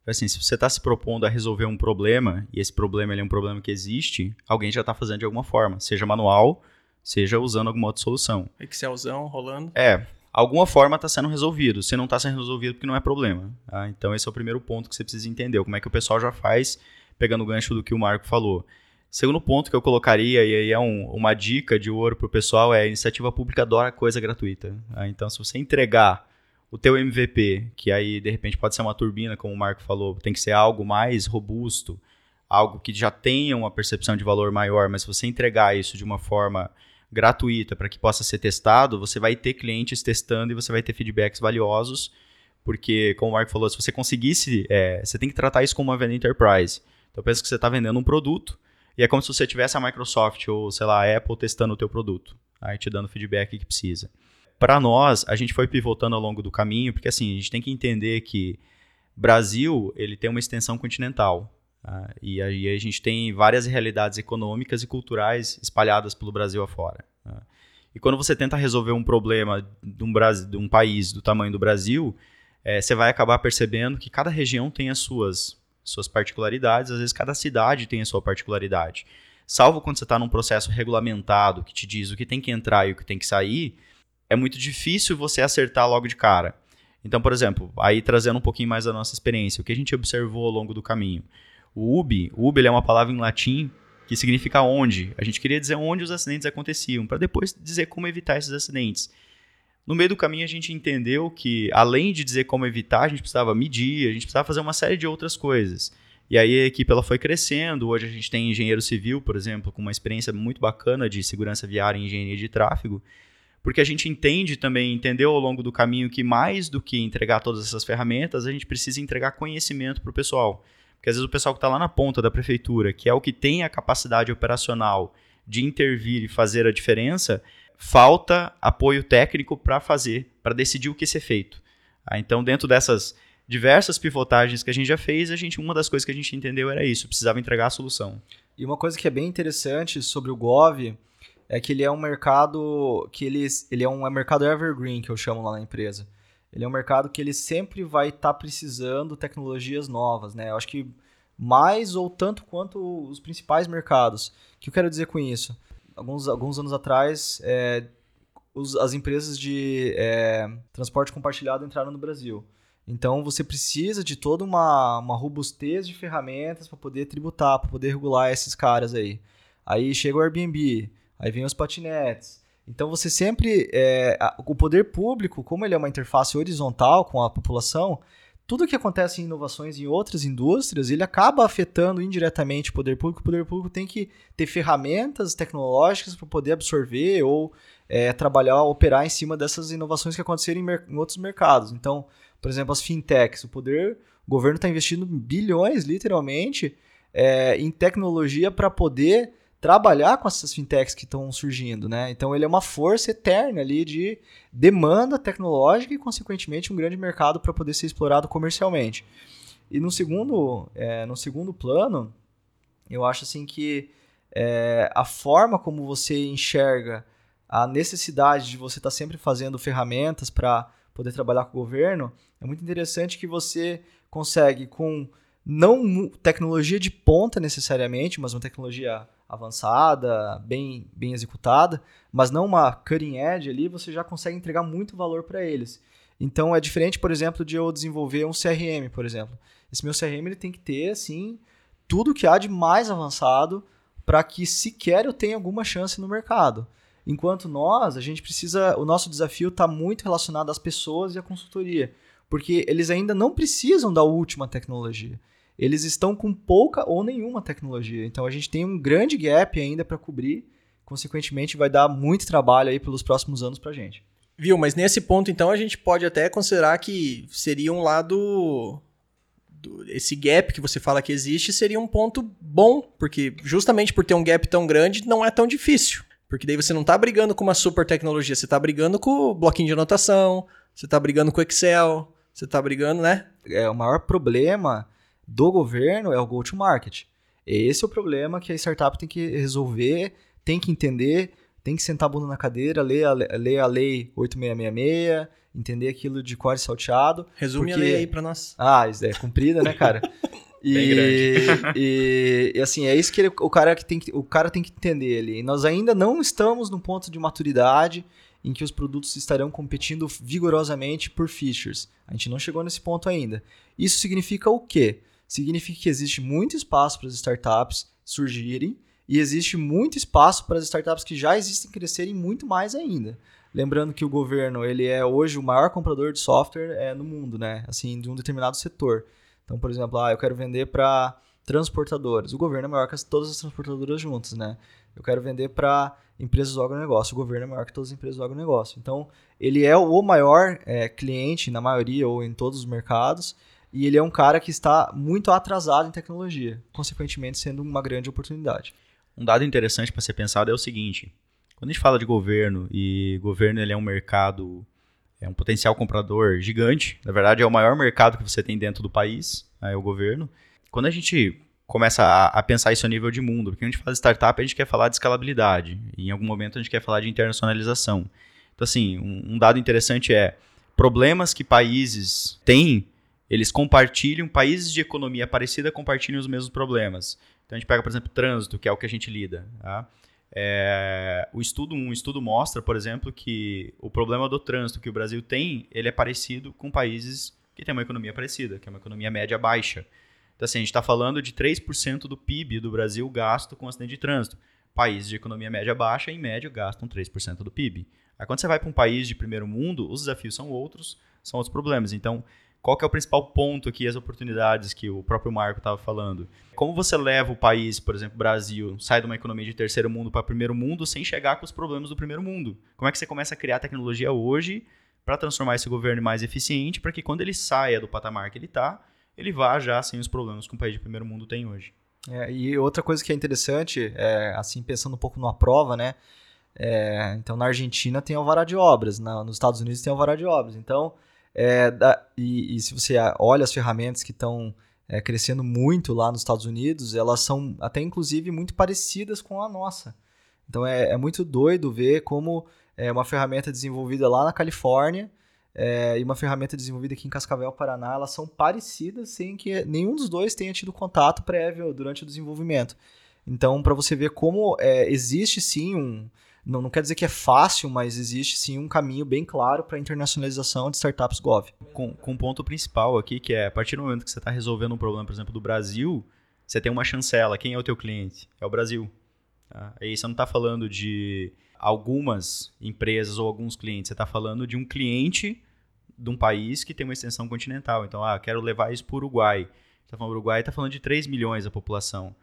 assim, se você está se propondo a resolver um problema, e esse problema é um problema que existe, alguém já está fazendo de alguma forma, seja manual, seja usando alguma outra solução. Excelzão rolando. É, alguma forma está sendo resolvido. Se não está sendo resolvido, porque não é problema. Tá? Então, esse é o primeiro ponto que você precisa entender. Como é que o pessoal já faz, pegando o gancho do que o Marco falou. Segundo ponto que eu colocaria, e aí é um, uma dica de ouro para o pessoal, é a iniciativa pública adora coisa gratuita. Tá? Então, se você entregar o teu MVP, que aí de repente pode ser uma turbina, como o Marco falou, tem que ser algo mais robusto, algo que já tenha uma percepção de valor maior, mas se você entregar isso de uma forma gratuita para que possa ser testado, você vai ter clientes testando e você vai ter feedbacks valiosos, porque, como o Marco falou, se você conseguisse, é, você tem que tratar isso como uma venda enterprise. Então, pensa que você está vendendo um produto e é como se você tivesse a Microsoft ou, sei lá, a Apple testando o teu produto, aí te dando o feedback que precisa para nós, a gente foi pivotando ao longo do caminho, porque assim, a gente tem que entender que Brasil, ele tem uma extensão continental. Tá? E aí a gente tem várias realidades econômicas e culturais espalhadas pelo Brasil afora. Tá? E quando você tenta resolver um problema de um, Brasil, de um país do tamanho do Brasil, é, você vai acabar percebendo que cada região tem as suas, suas particularidades, às vezes cada cidade tem a sua particularidade. Salvo quando você está num processo regulamentado que te diz o que tem que entrar e o que tem que sair, é muito difícil você acertar logo de cara. Então, por exemplo, aí trazendo um pouquinho mais da nossa experiência, o que a gente observou ao longo do caminho. O UBI, UBI é uma palavra em latim que significa onde. A gente queria dizer onde os acidentes aconteciam, para depois dizer como evitar esses acidentes. No meio do caminho, a gente entendeu que, além de dizer como evitar, a gente precisava medir, a gente precisava fazer uma série de outras coisas. E aí a equipe ela foi crescendo. Hoje a gente tem engenheiro civil, por exemplo, com uma experiência muito bacana de segurança viária e engenharia de tráfego porque a gente entende também, entendeu ao longo do caminho que mais do que entregar todas essas ferramentas, a gente precisa entregar conhecimento para o pessoal. Porque às vezes o pessoal que está lá na ponta da prefeitura, que é o que tem a capacidade operacional de intervir e fazer a diferença, falta apoio técnico para fazer, para decidir o que ser feito. Ah, então, dentro dessas diversas pivotagens que a gente já fez, a gente, uma das coisas que a gente entendeu era isso, precisava entregar a solução. E uma coisa que é bem interessante sobre o Gov é que ele é um mercado que ele, ele é um é mercado evergreen que eu chamo lá na empresa. Ele é um mercado que ele sempre vai estar tá precisando tecnologias novas, né? Eu acho que mais ou tanto quanto os principais mercados. O que eu quero dizer com isso? Alguns, alguns anos atrás, é, os, as empresas de é, transporte compartilhado entraram no Brasil. Então você precisa de toda uma, uma robustez de ferramentas para poder tributar, para poder regular esses caras aí. Aí chega o Airbnb, aí vem os patinetes. Então você sempre. É, o poder público, como ele é uma interface horizontal com a população, tudo que acontece em inovações em outras indústrias, ele acaba afetando indiretamente o poder público. O poder público tem que ter ferramentas tecnológicas para poder absorver ou é, trabalhar, operar em cima dessas inovações que aconteceram em, em, outros mercados. Então, por exemplo, as fintechs, o poder, o governo está investindo bilhões, literalmente, é, em tecnologia para poder trabalhar com essas fintechs que estão surgindo, né? Então ele é uma força eterna ali de demanda tecnológica e, consequentemente, um grande mercado para poder ser explorado comercialmente. E no segundo, é, no segundo plano, eu acho assim que é, a forma como você enxerga a necessidade de você estar tá sempre fazendo ferramentas para poder trabalhar com o governo é muito interessante que você consegue com não tecnologia de ponta necessariamente, mas uma tecnologia avançada, bem, bem executada, mas não uma cutting edge ali, você já consegue entregar muito valor para eles. Então é diferente, por exemplo, de eu desenvolver um CRM, por exemplo. Esse meu CRM ele tem que ter assim tudo que há de mais avançado para que sequer eu tenha alguma chance no mercado. Enquanto nós, a gente precisa, o nosso desafio está muito relacionado às pessoas e à consultoria, porque eles ainda não precisam da última tecnologia. Eles estão com pouca ou nenhuma tecnologia. Então a gente tem um grande gap ainda para cobrir. Consequentemente, vai dar muito trabalho aí pelos próximos anos para a gente. Viu, mas nesse ponto, então, a gente pode até considerar que seria um lado. Esse gap que você fala que existe seria um ponto bom, porque justamente por ter um gap tão grande, não é tão difícil. Porque daí você não está brigando com uma super tecnologia, você está brigando com o bloquinho de anotação, você está brigando com o Excel, você está brigando, né? É, o maior problema do governo é o go-to-market. Esse é o problema que a startup tem que resolver, tem que entender tem que sentar a bunda na cadeira, ler a, ler a lei 8666, entender aquilo de core salteado. Resume porque... a lei aí para nós. Ah, isso é comprida, né, cara? E, e, e, assim, é isso que ele, o, cara que tem que, o cara tem que entender ali. nós ainda não estamos no ponto de maturidade em que os produtos estarão competindo vigorosamente por features. A gente não chegou nesse ponto ainda. Isso significa o quê? Significa que existe muito espaço para as startups surgirem e existe muito espaço para as startups que já existem crescerem muito mais ainda. Lembrando que o governo ele é hoje o maior comprador de software é, no mundo, né? Assim, de um determinado setor. Então, por exemplo, ah, eu quero vender para transportadoras. O governo é maior que todas as transportadoras juntas, né? Eu quero vender para empresas do agronegócio. O governo é maior que todas as empresas do agronegócio. Então, ele é o maior é, cliente na maioria ou em todos os mercados. E ele é um cara que está muito atrasado em tecnologia, consequentemente sendo uma grande oportunidade. Um dado interessante para ser pensado é o seguinte: quando a gente fala de governo, e governo ele é um mercado, é um potencial comprador gigante, na verdade é o maior mercado que você tem dentro do país, é o governo. Quando a gente começa a, a, pensar isso a nível de mundo, porque a gente fala de startup, a gente quer falar de escalabilidade, e em algum momento a gente quer falar de internacionalização. Então, assim, um, um dado interessante é problemas que países têm, eles compartilham, países de economia parecida compartilham os mesmos problemas. Então a gente pega, por exemplo, trânsito, que é o que a gente lida. Tá? É, o estudo, um estudo mostra, por exemplo, que o problema do trânsito que o Brasil tem, ele é parecido com países que têm uma economia parecida, que é uma economia média baixa. Então, assim, a gente está falando de 3% do PIB do Brasil gasto com acidente de trânsito. Países de economia média baixa, em média, gastam 3% do PIB. Aí, quando você vai para um país de primeiro mundo, os desafios são outros, são outros problemas. Então, qual que é o principal ponto aqui, as oportunidades que o próprio Marco estava falando? Como você leva o país, por exemplo, Brasil, sai de uma economia de terceiro mundo para primeiro mundo sem chegar com os problemas do primeiro mundo? Como é que você começa a criar tecnologia hoje para transformar esse governo mais eficiente, para que quando ele saia do patamar que ele está, ele vá já sem os problemas que um país de primeiro mundo tem hoje? É, e outra coisa que é interessante, é, assim, pensando um pouco numa prova, né? É, então, na Argentina tem alvará de obras, na, nos Estados Unidos tem alvará de obras. Então, é, da, e, e, se você olha as ferramentas que estão é, crescendo muito lá nos Estados Unidos, elas são até inclusive muito parecidas com a nossa. Então é, é muito doido ver como é uma ferramenta desenvolvida lá na Califórnia é, e uma ferramenta desenvolvida aqui em Cascavel, Paraná, elas são parecidas sem que nenhum dos dois tenha tido contato prévio durante o desenvolvimento. Então, para você ver como é, existe sim um, não, não quer dizer que é fácil, mas existe sim um caminho bem claro para a internacionalização de startups Gov. Com, com um ponto principal aqui, que é a partir do momento que você está resolvendo um problema, por exemplo, do Brasil, você tem uma chancela. Quem é o teu cliente? É o Brasil. Tá? Aí você não está falando de algumas empresas ou alguns clientes, você está falando de um cliente de um país que tem uma extensão continental. Então, ah, quero levar isso para o Uruguai. Está falando Uruguai, está falando de 3 milhões a população.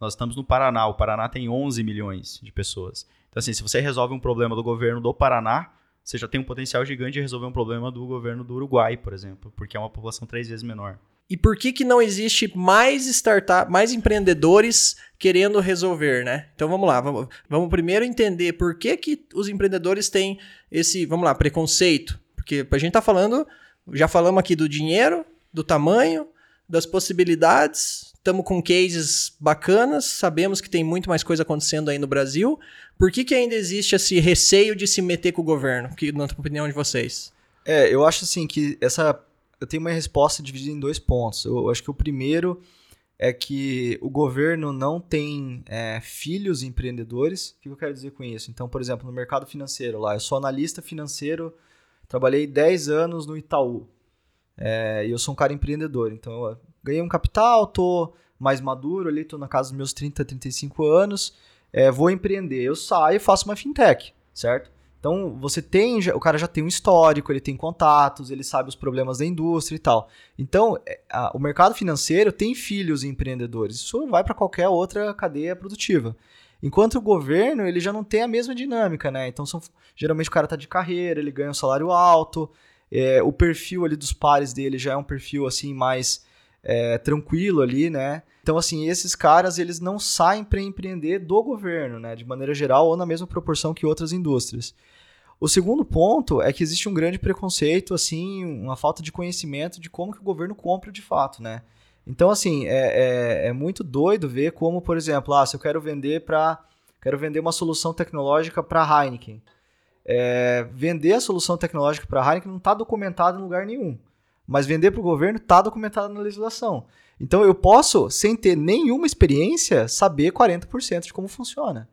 Nós estamos no Paraná. O Paraná tem 11 milhões de pessoas. Então, assim, se você resolve um problema do governo do Paraná, você já tem um potencial gigante de resolver um problema do governo do Uruguai, por exemplo, porque é uma população três vezes menor. E por que, que não existe mais startup, mais empreendedores querendo resolver, né? Então vamos lá, vamos, vamos primeiro entender por que, que os empreendedores têm esse, vamos lá, preconceito. Porque a gente tá falando, já falamos aqui do dinheiro, do tamanho, das possibilidades, estamos com cases bacanas, sabemos que tem muito mais coisa acontecendo aí no Brasil. Por que, que ainda existe esse receio de se meter com o governo, que, na opinião de vocês? É, eu acho assim que essa eu tenho uma resposta dividida em dois pontos. Eu, eu acho que o primeiro é que o governo não tem é, filhos empreendedores. O que eu quero dizer com isso? Então, por exemplo, no mercado financeiro lá, eu sou analista financeiro, trabalhei 10 anos no Itaú. É, e eu sou um cara empreendedor. Então, eu ganhei um capital, tô mais maduro ali, tô na casa dos meus 30, 35 anos, é, vou empreender. Eu saio e faço uma fintech, certo? Então, você tem, o cara já tem um histórico, ele tem contatos, ele sabe os problemas da indústria e tal. Então, é, a, o mercado financeiro tem filhos empreendedores. Isso vai para qualquer outra cadeia produtiva. Enquanto o governo, ele já não tem a mesma dinâmica, né? Então, são, geralmente o cara tá de carreira, ele ganha um salário alto, é, o perfil ali dos pares dele já é um perfil assim mais é, tranquilo ali, né? Então, assim, esses caras, eles não saem para empreender do governo, né? De maneira geral ou na mesma proporção que outras indústrias. O segundo ponto é que existe um grande preconceito, assim, uma falta de conhecimento de como que o governo compra de fato, né? Então, assim, é, é, é muito doido ver como, por exemplo, ah, se eu quero vender para quero vender uma solução tecnológica para a Heineken. É, vender a solução tecnológica para a Heineken não está documentado em lugar nenhum. Mas vender para o governo está documentado na legislação. Então eu posso, sem ter nenhuma experiência, saber 40% de como funciona.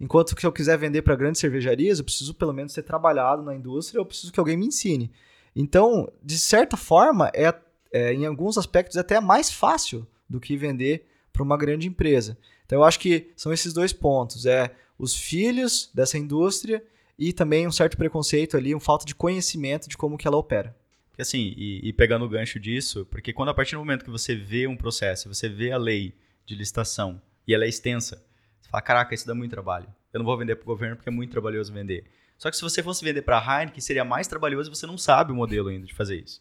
Enquanto que se eu quiser vender para grandes cervejarias, eu preciso pelo menos ter trabalhado na indústria, eu preciso que alguém me ensine. Então, de certa forma, é, é em alguns aspectos é até mais fácil do que vender para uma grande empresa. Então, eu acho que são esses dois pontos: é os filhos dessa indústria e também um certo preconceito ali, uma falta de conhecimento de como que ela opera. Assim, e, e pegando o gancho disso, porque quando a partir do momento que você vê um processo, você vê a lei de licitação e ela é extensa, você fala, caraca, isso dá muito trabalho. Eu não vou vender para o governo porque é muito trabalhoso vender. Só que se você fosse vender para a Heineken, seria mais trabalhoso e você não sabe o modelo ainda de fazer isso.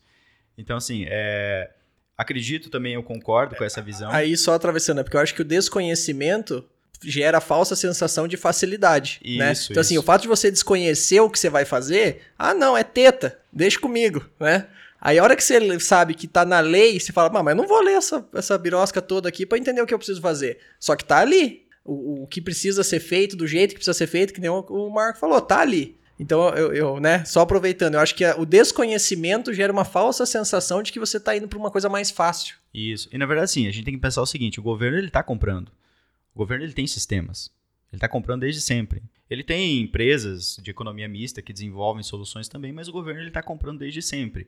Então, assim, é... acredito também, eu concordo com essa visão. Aí só atravessando, é porque eu acho que o desconhecimento gera a falsa sensação de facilidade, isso, né? Então assim, isso. o fato de você desconhecer o que você vai fazer, ah não, é teta, deixa comigo, né? Aí a hora que você sabe que tá na lei, você fala, mas não vou ler essa, essa birosca toda aqui para entender o que eu preciso fazer. Só que tá ali, o, o que precisa ser feito, do jeito que precisa ser feito, que nem o, o Marco falou, tá ali. Então, eu, eu, né, só aproveitando, eu acho que o desconhecimento gera uma falsa sensação de que você está indo para uma coisa mais fácil. Isso. E na verdade, sim, a gente tem que pensar o seguinte: o governo ele está comprando. O governo ele tem sistemas. Ele está comprando desde sempre. Ele tem empresas de economia mista que desenvolvem soluções também, mas o governo ele está comprando desde sempre.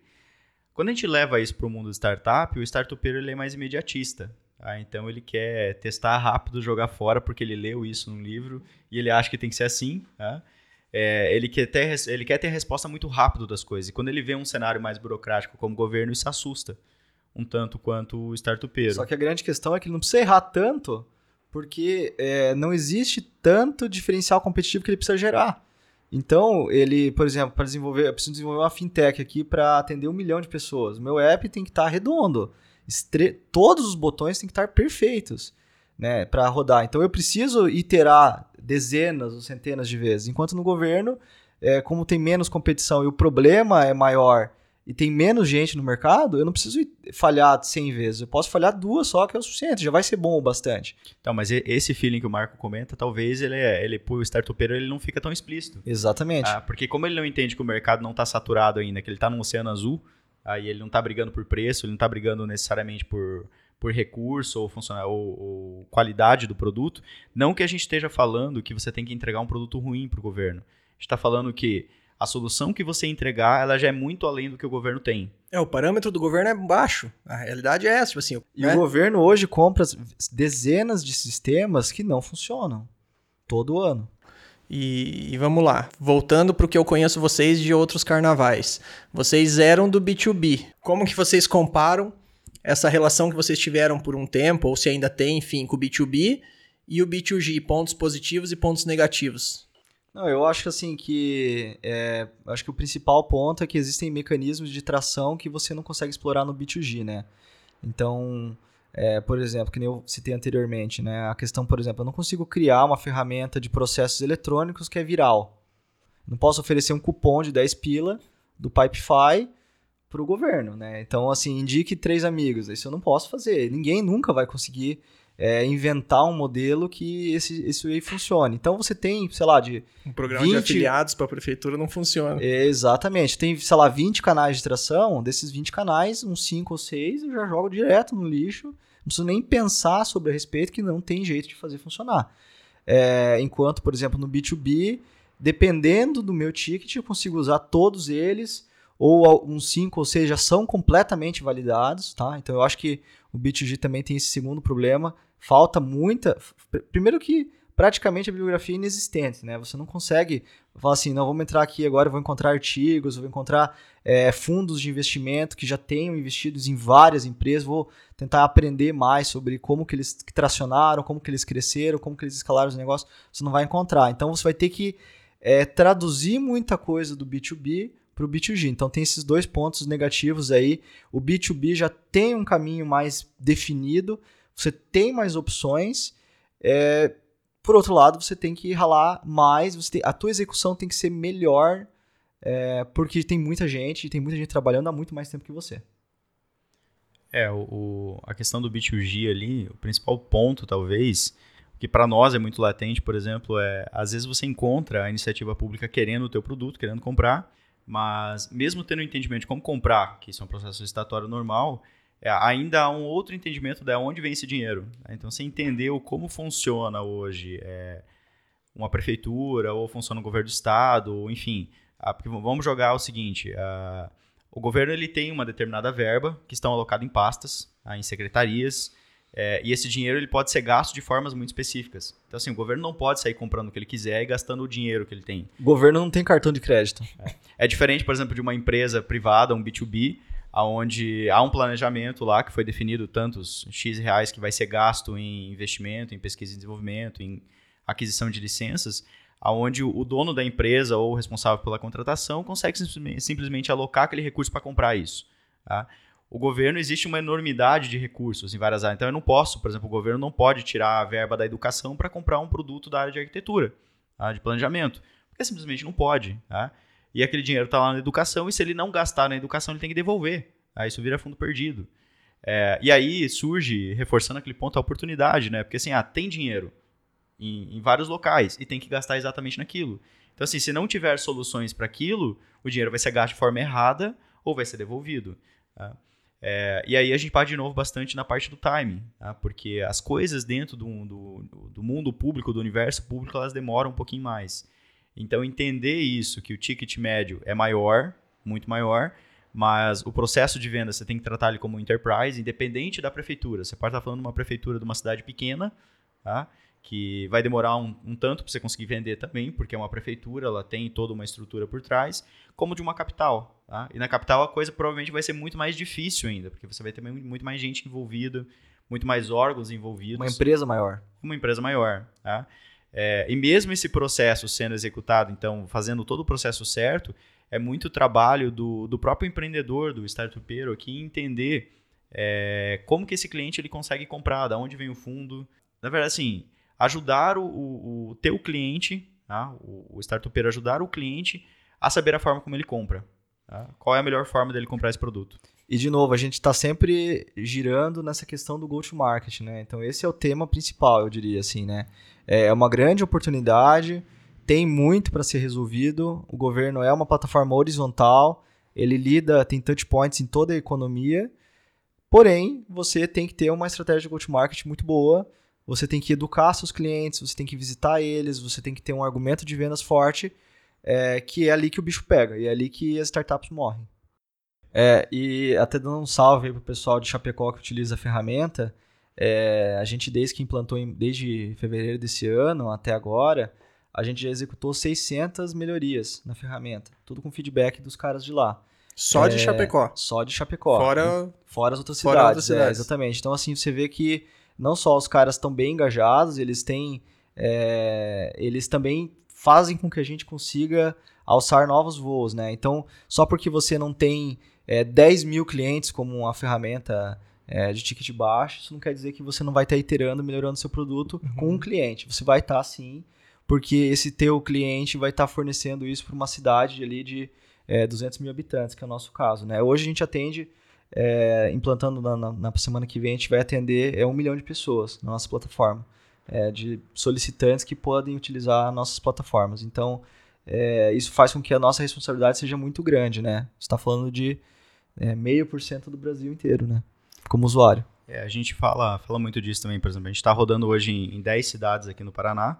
Quando a gente leva isso para o mundo startup, o startupeiro ele é mais imediatista. Ah, então ele quer testar rápido, jogar fora, porque ele leu isso num livro e ele acha que tem que ser assim. Tá? É, ele, quer ter, ele quer ter resposta muito rápido das coisas. E quando ele vê um cenário mais burocrático como governo, isso assusta um tanto quanto o startupeiro. Só que a grande questão é que ele não precisa errar tanto, porque é, não existe tanto diferencial competitivo que ele precisa gerar. Então, ele, por exemplo, para desenvolver, eu preciso desenvolver uma fintech aqui para atender um milhão de pessoas. Meu app tem que estar tá redondo todos os botões têm que estar perfeitos né, para rodar. Então eu preciso iterar dezenas ou centenas de vezes. Enquanto no governo, é, como tem menos competição e o problema é maior e tem menos gente no mercado, eu não preciso falhar 100 vezes. Eu posso falhar duas só, que é o suficiente, já vai ser bom o bastante. Então, mas esse feeling que o Marco comenta, talvez ele, é, ele o startupeiro ele não fica tão explícito. Exatamente. Ah, porque como ele não entende que o mercado não está saturado ainda, que ele está num oceano azul, Aí ele não está brigando por preço, ele não está brigando necessariamente por, por recurso ou, funcionar, ou, ou, qualidade do produto. Não que a gente esteja falando que você tem que entregar um produto ruim para o governo. A gente está falando que a solução que você entregar, ela já é muito além do que o governo tem. É, o parâmetro do governo é baixo. A realidade é essa, tipo assim. E né? o governo hoje compra dezenas de sistemas que não funcionam. Todo ano. E, e, vamos lá, voltando para o que eu conheço vocês de outros carnavais. Vocês eram do B2B. Como que vocês comparam essa relação que vocês tiveram por um tempo, ou se ainda tem, enfim, com o B2B e o B2G, pontos positivos e pontos negativos? Não, eu acho assim que é, acho que o principal ponto é que existem mecanismos de tração que você não consegue explorar no B2G, né? Então, é, por exemplo, que nem eu citei anteriormente, né? A questão, por exemplo, eu não consigo criar uma ferramenta de processos eletrônicos que é viral. Não posso oferecer um cupom de 10 pila do Pipefy para o governo, né? Então, assim, indique três amigos. Isso eu não posso fazer. Ninguém nunca vai conseguir é, inventar um modelo que esse, isso aí funcione. Então, você tem, sei lá, de. Um programa 20... de afiliados para a prefeitura não funciona. É, exatamente. Tem, sei lá, 20 canais de tração. Desses 20 canais, uns 5 ou 6 eu já jogo direto no lixo. Não preciso nem pensar sobre a respeito, que não tem jeito de fazer funcionar. É, enquanto, por exemplo, no B2B, dependendo do meu ticket, eu consigo usar todos eles ou uns 5 ou 6 já são completamente validados, tá? Então eu acho que o B2G também tem esse segundo problema. Falta muita. Primeiro que praticamente a bibliografia é inexistente, né? Você não consegue falar assim, não, vamos entrar aqui agora, vou encontrar artigos, vou encontrar é, fundos de investimento que já tenham investidos em várias empresas, vou tentar aprender mais sobre como que eles tracionaram, como que eles cresceram, como que eles escalaram os negócios, você não vai encontrar. Então você vai ter que é, traduzir muita coisa do B2B para o B2G. Então tem esses dois pontos negativos aí. O B2B já tem um caminho mais definido, você tem mais opções. É, por outro lado, você tem que ralar mais, você tem, a tua execução tem que ser melhor, é, porque tem muita gente, tem muita gente trabalhando há muito mais tempo que você. É, o, o, a questão do B2G ali, o principal ponto, talvez, que para nós é muito latente, por exemplo, é às vezes você encontra a iniciativa pública querendo o teu produto, querendo comprar, mas mesmo tendo o entendimento de como comprar, que isso é um processo licitatório normal, é, ainda há um outro entendimento de onde vem esse dinheiro. Né? Então, você entendeu como funciona hoje é, uma prefeitura, ou funciona o governo do estado, ou enfim. A, vamos jogar o seguinte: a, o governo ele tem uma determinada verba que estão alocada em pastas, tá? em secretarias, é, e esse dinheiro ele pode ser gasto de formas muito específicas. Então, assim, o governo não pode sair comprando o que ele quiser e gastando o dinheiro que ele tem. O governo não tem cartão de crédito. É, é diferente, por exemplo, de uma empresa privada, um B2B, onde há um planejamento lá que foi definido tantos X reais que vai ser gasto em investimento, em pesquisa e desenvolvimento, em aquisição de licenças, aonde o dono da empresa ou o responsável pela contratação consegue simplesmente alocar aquele recurso para comprar isso. Tá? o governo existe uma enormidade de recursos em várias áreas. Então eu não posso, por exemplo, o governo não pode tirar a verba da educação para comprar um produto da área de arquitetura, tá? de planejamento, porque simplesmente não pode. Tá? E aquele dinheiro está lá na educação e se ele não gastar na educação ele tem que devolver. Tá? Isso vira fundo perdido. É, e aí surge, reforçando aquele ponto, a oportunidade, né? Porque assim, ah, tem dinheiro em, em vários locais e tem que gastar exatamente naquilo. Então, assim, se não tiver soluções para aquilo, o dinheiro vai ser gasto de forma errada ou vai ser devolvido. Tá? É, e aí a gente parte de novo bastante na parte do timing, tá? porque as coisas dentro do, do, do, mundo público, do universo público, elas demoram um pouquinho mais. Então entender isso, que o ticket médio é maior, muito maior, mas o processo de venda você tem que tratar ele como enterprise, independente da prefeitura. Você pode estar falando de uma prefeitura de uma cidade pequena, tá? que vai demorar um, um tanto para você conseguir vender também, porque é uma prefeitura, ela tem toda uma estrutura por trás, como de uma capital. Tá? E na capital a coisa provavelmente vai ser muito mais difícil ainda, porque você vai ter muito mais gente envolvida, muito mais órgãos envolvidos. Uma empresa maior. Uma empresa maior. Tá? É, e mesmo esse processo sendo executado, então, fazendo todo o processo certo, é muito trabalho do, do próprio empreendedor, do startupeiro aqui, entender é, como que esse cliente ele consegue comprar, da onde vem o fundo. Na verdade, assim, ajudar o, o, o teu cliente, tá? o, o startupeiro ajudar o cliente a saber a forma como ele compra. Tá? Qual é a melhor forma dele comprar esse produto. E, de novo, a gente está sempre girando nessa questão do go-to-market, né? Então, esse é o tema principal, eu diria assim, né? É uma grande oportunidade, tem muito para ser resolvido, o governo é uma plataforma horizontal, ele lida, tem touch points em toda a economia, porém, você tem que ter uma estratégia de go-to-market muito boa, você tem que educar seus clientes, você tem que visitar eles, você tem que ter um argumento de vendas forte, é, que é ali que o bicho pega, e é ali que as startups morrem. É, e até dando um salve aí pro pessoal de Chapecó que utiliza a ferramenta, é, a gente desde que implantou, em, desde fevereiro desse ano até agora, a gente já executou 600 melhorias na ferramenta, tudo com feedback dos caras de lá. Só de é, Chapecó? Só de Chapecó. Fora, fora as outras fora cidades. Outras cidades. É, exatamente. Então, assim, você vê que não só os caras estão bem engajados, eles têm. É, eles também fazem com que a gente consiga alçar novos voos, né? Então, só porque você não tem é, 10 mil clientes como uma ferramenta é, de ticket baixo, isso não quer dizer que você não vai estar iterando, melhorando seu produto uhum. com um cliente. Você vai estar sim, porque esse teu cliente vai estar fornecendo isso para uma cidade ali de é, 200 mil habitantes, que é o nosso caso. Né? Hoje a gente atende, é, implantando na, na, na, semana que vem, a gente vai atender é, um milhão de pessoas na nossa plataforma, é, de solicitantes que podem utilizar nossas plataformas. Então, é, isso faz com que a nossa responsabilidade seja muito grande. Né? Você está falando de meio por cento do Brasil inteiro, né? como usuário. É, a gente fala, fala muito disso também, por exemplo, a gente está rodando hoje em, em 10 cidades aqui no Paraná,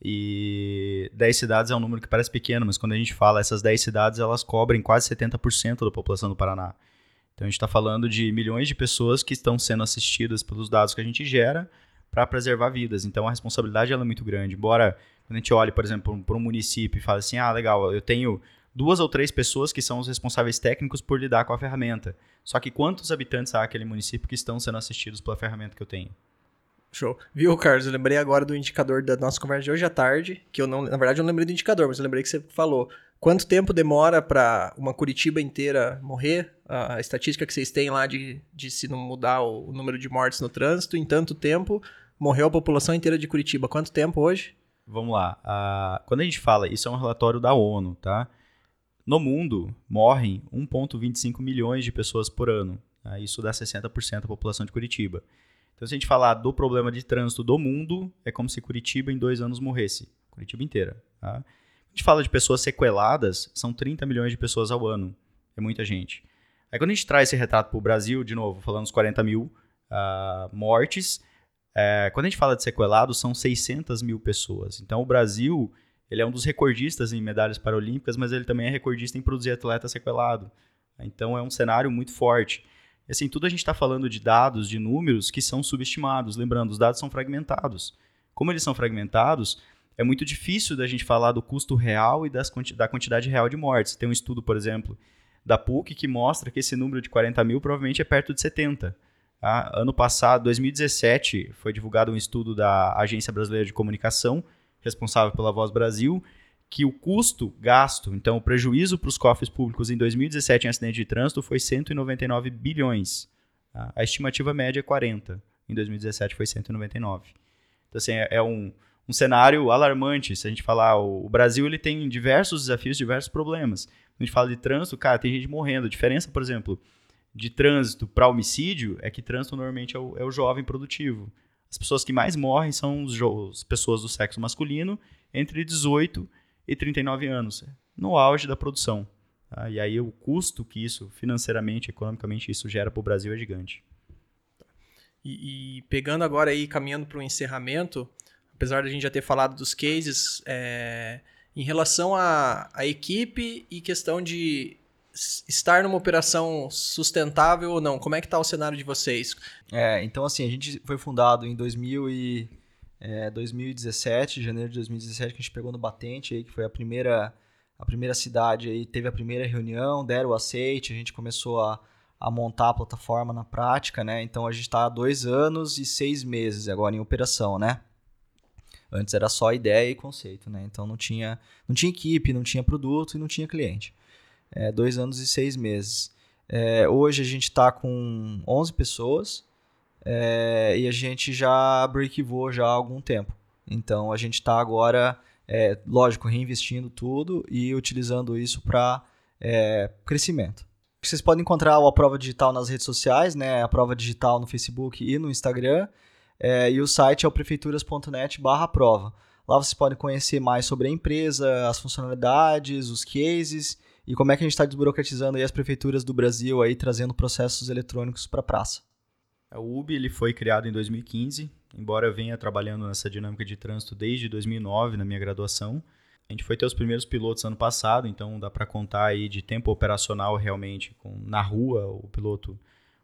e 10 cidades é um número que parece pequeno, mas quando a gente fala essas 10 cidades, elas cobrem quase 70% da população do Paraná. Então a gente está falando de milhões de pessoas que estão sendo assistidas pelos dados que a gente gera para preservar vidas. Então a responsabilidade é muito grande. Embora quando a gente olhe, por exemplo, para um município e fale assim, ah, legal, eu tenho duas ou três pessoas que são os responsáveis técnicos por lidar com a ferramenta. Só que quantos habitantes há aquele município que estão sendo assistidos pela ferramenta que eu tenho? Show. Viu, Carlos? Eu lembrei agora do indicador da nossa conversa de hoje à tarde, que eu não, na verdade, eu não lembrei do indicador, mas eu lembrei que você falou. Quanto tempo demora para uma Curitiba inteira morrer? A estatística que vocês têm lá de, de se não mudar o, o número de mortes no trânsito, em tanto tempo morreu a população inteira de Curitiba. Quanto tempo hoje? Vamos lá. Uh, quando a gente fala, isso é um relatório da ONU, tá? No mundo, morrem 1,25 milhões de pessoas por ano. Tá? Isso dá 60% da população de Curitiba. Então, se a gente falar do problema de trânsito do mundo, é como se Curitiba em dois anos morresse. Curitiba inteira. Tá? A gente fala de pessoas sequeladas, são 30 milhões de pessoas ao ano. É muita gente. Aí quando a gente traz esse retrato para o Brasil, de novo, falando dos 40 mil uh, mortes, é, quando a gente fala de sequelados, são 600 mil pessoas. Então o Brasil ele é um dos recordistas em medalhas paralímpicas, mas ele também é recordista em produzir atleta sequelado. Então é um cenário muito forte. E assim, tudo a gente está falando de dados, de números que são subestimados. Lembrando, os dados são fragmentados. Como eles são fragmentados, é muito difícil da gente falar do custo real e das, da quantidade real de mortes. Tem um estudo, por exemplo, da PUC que mostra que esse número de 40 mil provavelmente é perto de 70. Tá? Ano passado, 2017, foi divulgado um estudo da Agência Brasileira de Comunicação, responsável pela Voz Brasil, que o custo gasto, então o prejuízo para os cofres públicos em 2017 em acidente de trânsito foi 199 bilhões. A estimativa média é 40. Em 2017 foi 199. Então, assim, é, é um, um cenário alarmante. Se a gente falar, o, o Brasil ele tem diversos desafios, diversos problemas. Quando a gente fala de trânsito, cara, tem gente morrendo. A diferença, por exemplo, de trânsito para homicídio é que trânsito normalmente é o, é o jovem produtivo. As pessoas que mais morrem são os, as pessoas do sexo masculino entre 18 e 39 anos, no auge da produção. Tá? E aí o custo que isso, financeiramente, economicamente, isso gera para o Brasil é gigante. E, e, pegando agora aí, caminhando para o encerramento, apesar de a gente já ter falado dos cases, é, em relação à equipe e questão de estar numa operação sustentável ou não, como é que está o cenário de vocês? É, então assim, a gente foi fundado em 2000 e é, 2017, janeiro de 2017, que a gente pegou no Batente, aí, que foi a primeira, a primeira cidade, aí teve a primeira reunião, deram o aceite, a gente começou a, a montar a plataforma na prática, né? Então a gente está há dois anos e seis meses agora em operação, né? Antes era só ideia e conceito, né? Então não tinha, não tinha equipe, não tinha produto e não tinha cliente. É, dois anos e seis meses. É, hoje a gente está com 11 pessoas, é, e a gente já breakivou já há algum tempo. Então a gente está agora, é, lógico, reinvestindo tudo e utilizando isso para é, crescimento. Vocês podem encontrar a prova digital nas redes sociais, né? A prova digital no Facebook e no Instagram. É, e o site é o prefeituras.net barra prova. Lá vocês podem conhecer mais sobre a empresa, as funcionalidades, os cases e como é que a gente está desburocratizando as prefeituras do Brasil aí, trazendo processos eletrônicos para a praça. O UB ele foi criado em 2015, embora eu venha trabalhando nessa dinâmica de trânsito desde 2009 na minha graduação. A gente foi ter os primeiros pilotos ano passado, então dá para contar aí de tempo operacional realmente com na rua o piloto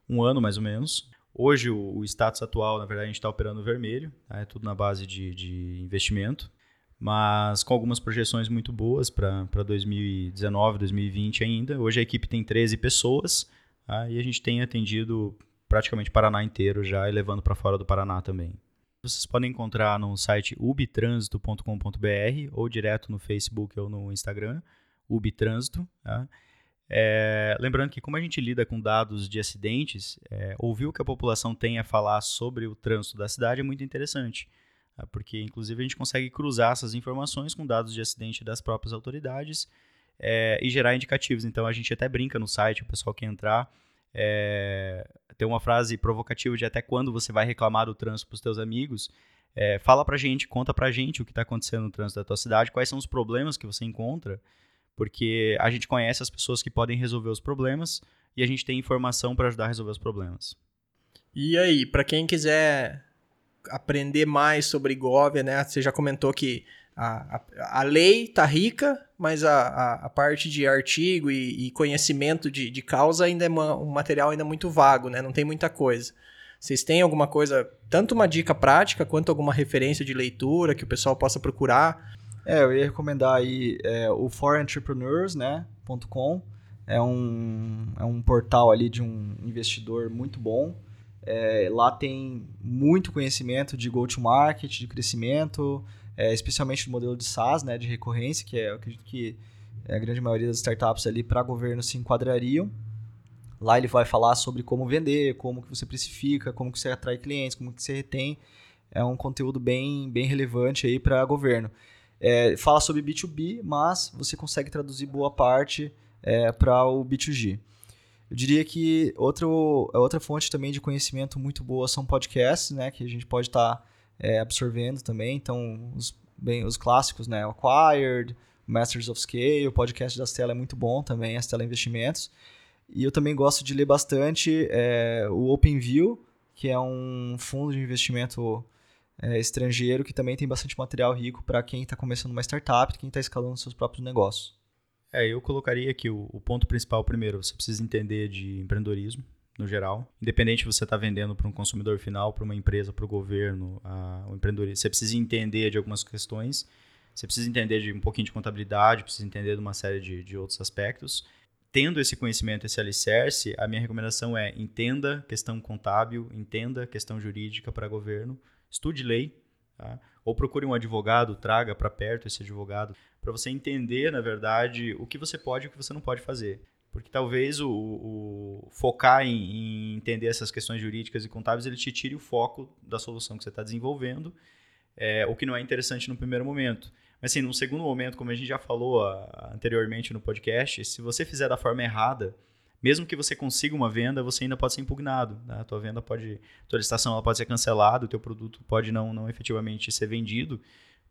um ano mais ou menos. Hoje o, o status atual, na verdade, a gente está operando vermelho, é tudo na base de, de investimento, mas com algumas projeções muito boas para 2019, 2020 ainda. Hoje a equipe tem 13 pessoas tá? e a gente tem atendido praticamente Paraná inteiro já e levando para fora do Paraná também. Vocês podem encontrar no site ubtrânsito.com.br ou direto no Facebook ou no Instagram, ubtrânsito. Tá? É, lembrando que como a gente lida com dados de acidentes, é, ouvir o que a população tem a falar sobre o trânsito da cidade é muito interessante? Porque inclusive a gente consegue cruzar essas informações com dados de acidente das próprias autoridades é, e gerar indicativos. Então a gente até brinca no site, o pessoal que entrar. É, tem uma frase provocativa de até quando você vai reclamar do trânsito para os teus amigos. É, fala pra gente, conta pra gente o que está acontecendo no trânsito da tua cidade, quais são os problemas que você encontra, porque a gente conhece as pessoas que podem resolver os problemas e a gente tem informação para ajudar a resolver os problemas. E aí, para quem quiser aprender mais sobre Gov, né? Você já comentou que a, a, a lei tá rica, mas a, a, a parte de artigo e, e conhecimento de, de causa ainda é uma, um material ainda muito vago, né? Não tem muita coisa. Vocês têm alguma coisa, tanto uma dica prática quanto alguma referência de leitura que o pessoal possa procurar? É, eu ia recomendar aí é, o forentrepreneurs, né, .com. É um, é um portal ali de um investidor muito bom. É, lá tem muito conhecimento de go-to-market, de crescimento, é, especialmente no modelo de SaaS, né, de recorrência, que é, eu acredito que a grande maioria das startups ali para governo se enquadrariam. Lá ele vai falar sobre como vender, como que você precifica, como que você atrai clientes, como que você retém. É um conteúdo bem, bem relevante aí para governo. É, fala sobre B2B, mas você consegue traduzir boa parte é, para o B2G. Eu diria que outro, outra fonte também de conhecimento muito boa são podcasts, né, que a gente pode estar tá, é, absorvendo também. Então, os, bem, os clássicos, né, Acquired, Masters of Scale, o podcast da Stella é muito bom também, a Stella Investimentos. E eu também gosto de ler bastante é, o OpenView, que é um fundo de investimento é, estrangeiro que também tem bastante material rico para quem está começando uma startup, quem está escalando seus próprios negócios. É, eu colocaria aqui o, o, ponto principal primeiro, você precisa entender de empreendedorismo no geral, independente se você está vendendo para um consumidor final, para uma empresa, para o governo, a, o empreendedorismo, você precisa entender de algumas questões, você precisa entender de um pouquinho de contabilidade, precisa entender de uma série de, de outros aspectos. Tendo esse conhecimento, esse alicerce, a minha recomendação é entenda questão contábil, entenda questão jurídica para governo, estude lei, tá? ou procure um advogado, traga para perto esse advogado, para você entender, na verdade, o que você pode e o que você não pode fazer. Porque talvez o, o focar em, em, entender essas questões jurídicas e contábeis, ele te tire o foco da solução que você está desenvolvendo, é, o que não é interessante no primeiro momento. Mas assim, num segundo momento, como a gente já falou a, anteriormente no podcast, se você fizer da forma errada, mesmo que você consiga uma venda, você ainda pode ser impugnado. Né? A tua venda pode, tua licitação ela pode ser cancelada, o teu produto pode não, não efetivamente ser vendido,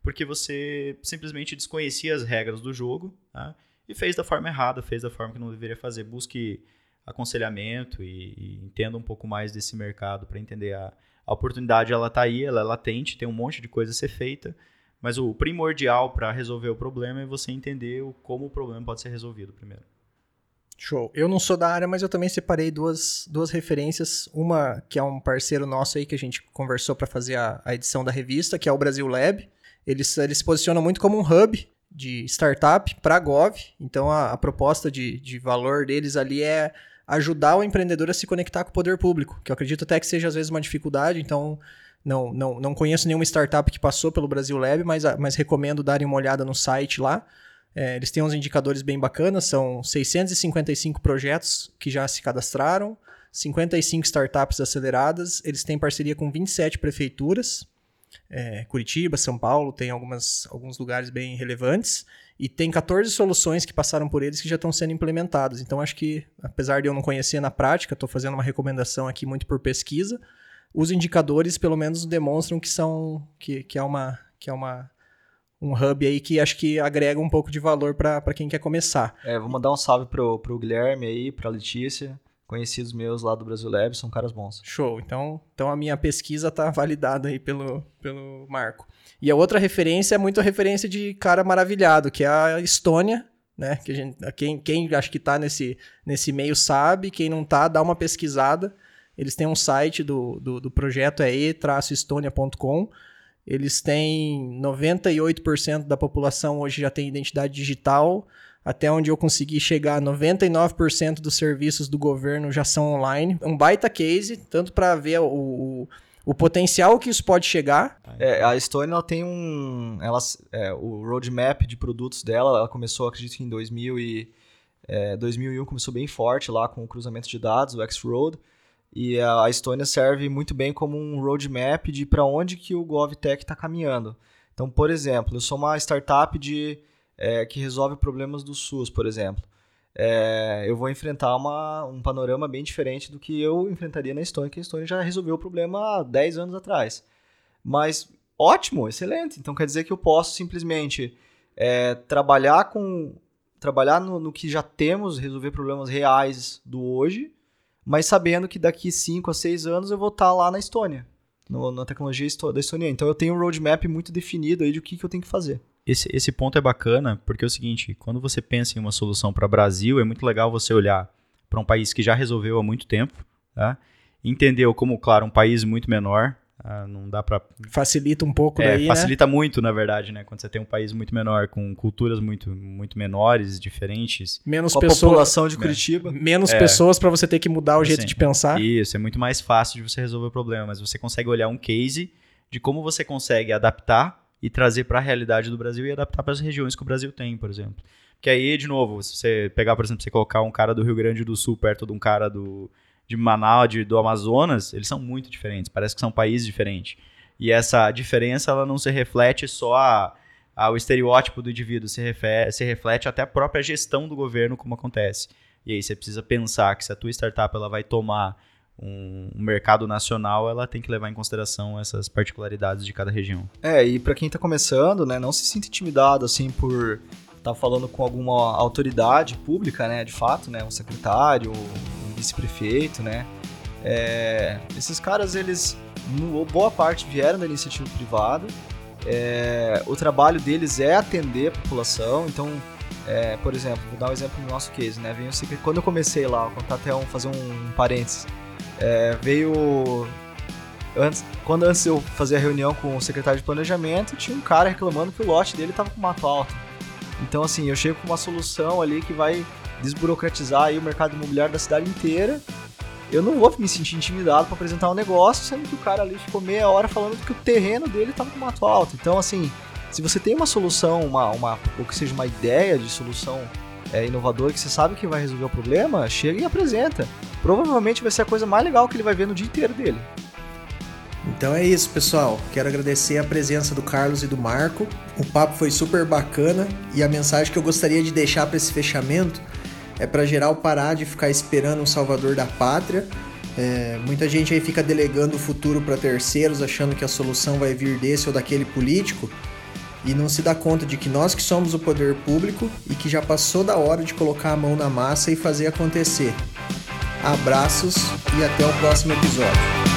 porque você simplesmente desconhecia as regras do jogo tá? e fez da forma errada, fez da forma que não deveria fazer. Busque aconselhamento e, e entenda um pouco mais desse mercado para entender a, a oportunidade ela está aí, ela é latente, tem um monte de coisa a ser feita mas o primordial para resolver o problema é você entender como o problema pode ser resolvido primeiro. Show. Eu não sou da área, mas eu também separei duas, duas referências. Uma que é um parceiro nosso aí que a gente conversou para fazer a, a, edição da revista, que é o Brasil Lab. Eles, eles se posicionam muito como um hub de startup para Gov. Então a, a proposta de, de valor deles ali é ajudar o empreendedor a se conectar com o poder público, que eu acredito até que seja às vezes uma dificuldade. Então não, não, não conheço nenhuma startup que passou pelo Brasil Lab, mas, mas recomendo darem uma olhada no site lá. É, eles têm uns indicadores bem bacanas, são 655 projetos que já se cadastraram, 55 startups aceleradas, eles têm parceria com 27 prefeituras, é, Curitiba, São Paulo, tem algumas, alguns lugares bem relevantes, e tem 14 soluções que passaram por eles que já estão sendo implementadas. Então, acho que, apesar de eu não conhecer na prática, estou fazendo uma recomendação aqui muito por pesquisa, os indicadores pelo menos demonstram que são que, que é uma que é uma um hub aí que acho que agrega um pouco de valor para quem quer começar. É, vou mandar um salve pro, pro Guilherme aí, pra Letícia, conhecidos meus lá do Brasil Lab, são caras bons. Show. Então, então a minha pesquisa tá validada aí pelo, pelo Marco. E a outra referência é muito a referência de cara maravilhado, que é a Estônia, né? Que a gente, quem, quem acho que tá nesse, nesse meio sabe, quem não tá, dá uma pesquisada. Eles têm um site do, do, do projeto, é e-estonia.com. Eles têm 98% da população hoje já tem identidade digital. Até onde eu consegui chegar, 99% dos serviços do governo já são online. Um baita case, tanto para ver o, o, o, potencial que isso pode chegar. É, a Estônia ela tem um. Ela, é, o roadmap de produtos dela, ela começou, acredito, em 2000 e, é, 2001, começou bem forte lá com o cruzamento de dados, o X-Road. E a Estônia serve muito bem como um roadmap de para onde que o GovTech está caminhando. Então, por exemplo, eu sou uma startup de é, que resolve problemas do SUS, por exemplo. É, eu vou enfrentar uma, um panorama bem diferente do que eu enfrentaria na Estônia, que a Estônia já resolveu o problema há 10 anos atrás. Mas ótimo, excelente. Então quer dizer que eu posso simplesmente é, trabalhar com trabalhar no, no, que já temos, resolver problemas reais do hoje, mas sabendo que daqui 5 a 6 anos eu vou estar lá na Estônia, no, na tecnologia da Estônia. Então eu tenho um roadmap muito definido aí de o que, que eu tenho que fazer. Esse, esse ponto é bacana, porque é o seguinte, quando você pensa em uma solução para Brasil, é muito legal você olhar para um país que já resolveu há muito tempo, tá? entendeu como, claro, um país muito menor, ah, não dá para facilita um pouco é, daí, né? facilita né? muito na verdade né quando você tem um país muito menor com culturas muito muito menores diferentes menos com população de Curitiba é. menos é. pessoas para você ter que mudar o jeito assim, de pensar isso é muito mais fácil de você resolver o problema mas você consegue olhar um case de como você consegue adaptar e trazer para a realidade do Brasil e adaptar para as regiões que o Brasil tem por exemplo que aí de novo se você pegar por exemplo você colocar um cara do Rio Grande do Sul perto de um cara do de Manaus, de, do Amazonas, eles são muito diferentes. Parece que são países diferentes. E essa diferença ela não se reflete só ao estereótipo do indivíduo, se, refere, se reflete até a própria gestão do governo, como acontece. E aí você precisa pensar que se a tua startup ela vai tomar um, mercado nacional, ela tem que levar em consideração essas particularidades de cada região. É, e para quem está começando, né, não se sinta intimidado assim por tá falando com alguma autoridade pública, né, de fato, né, um secretário, vice-prefeito, né? É, esses caras, eles, boa parte vieram da iniciativa privada. É, o trabalho deles é atender a população. Então, é, por exemplo, vou dar um exemplo no nosso case, né? Veio quando eu comecei lá, vou contar até um, fazer um parênteses. É, veio antes, quando antes eu fazia a reunião com o secretário de planejamento, tinha um cara reclamando que o lote dele estava com mato alto. Então, assim, eu chego com uma solução ali que vai desburocratizar aí o mercado imobiliário da cidade inteira. Eu não vou me sentir intimidado para apresentar um negócio, sendo que o cara ali ficou meia hora falando que o terreno dele estava com mato alto. Então, assim, se você tem uma solução, uma, uma, ou que seja uma ideia de solução é, inovadora que você sabe que vai resolver o problema, chega e apresenta. Provavelmente vai ser a coisa mais legal que ele vai ver no dia inteiro dele. Então é isso, pessoal. Quero agradecer a presença do Carlos e do Marco. O papo foi super bacana e a mensagem que eu gostaria de deixar para esse fechamento é para geral parar de ficar esperando um salvador da pátria. É, muita gente aí fica delegando o futuro para terceiros, achando que a solução vai vir desse ou daquele político e não se dá conta de que nós que somos o poder público e que já passou da hora de colocar a mão na massa e fazer acontecer. Abraços e até o próximo episódio.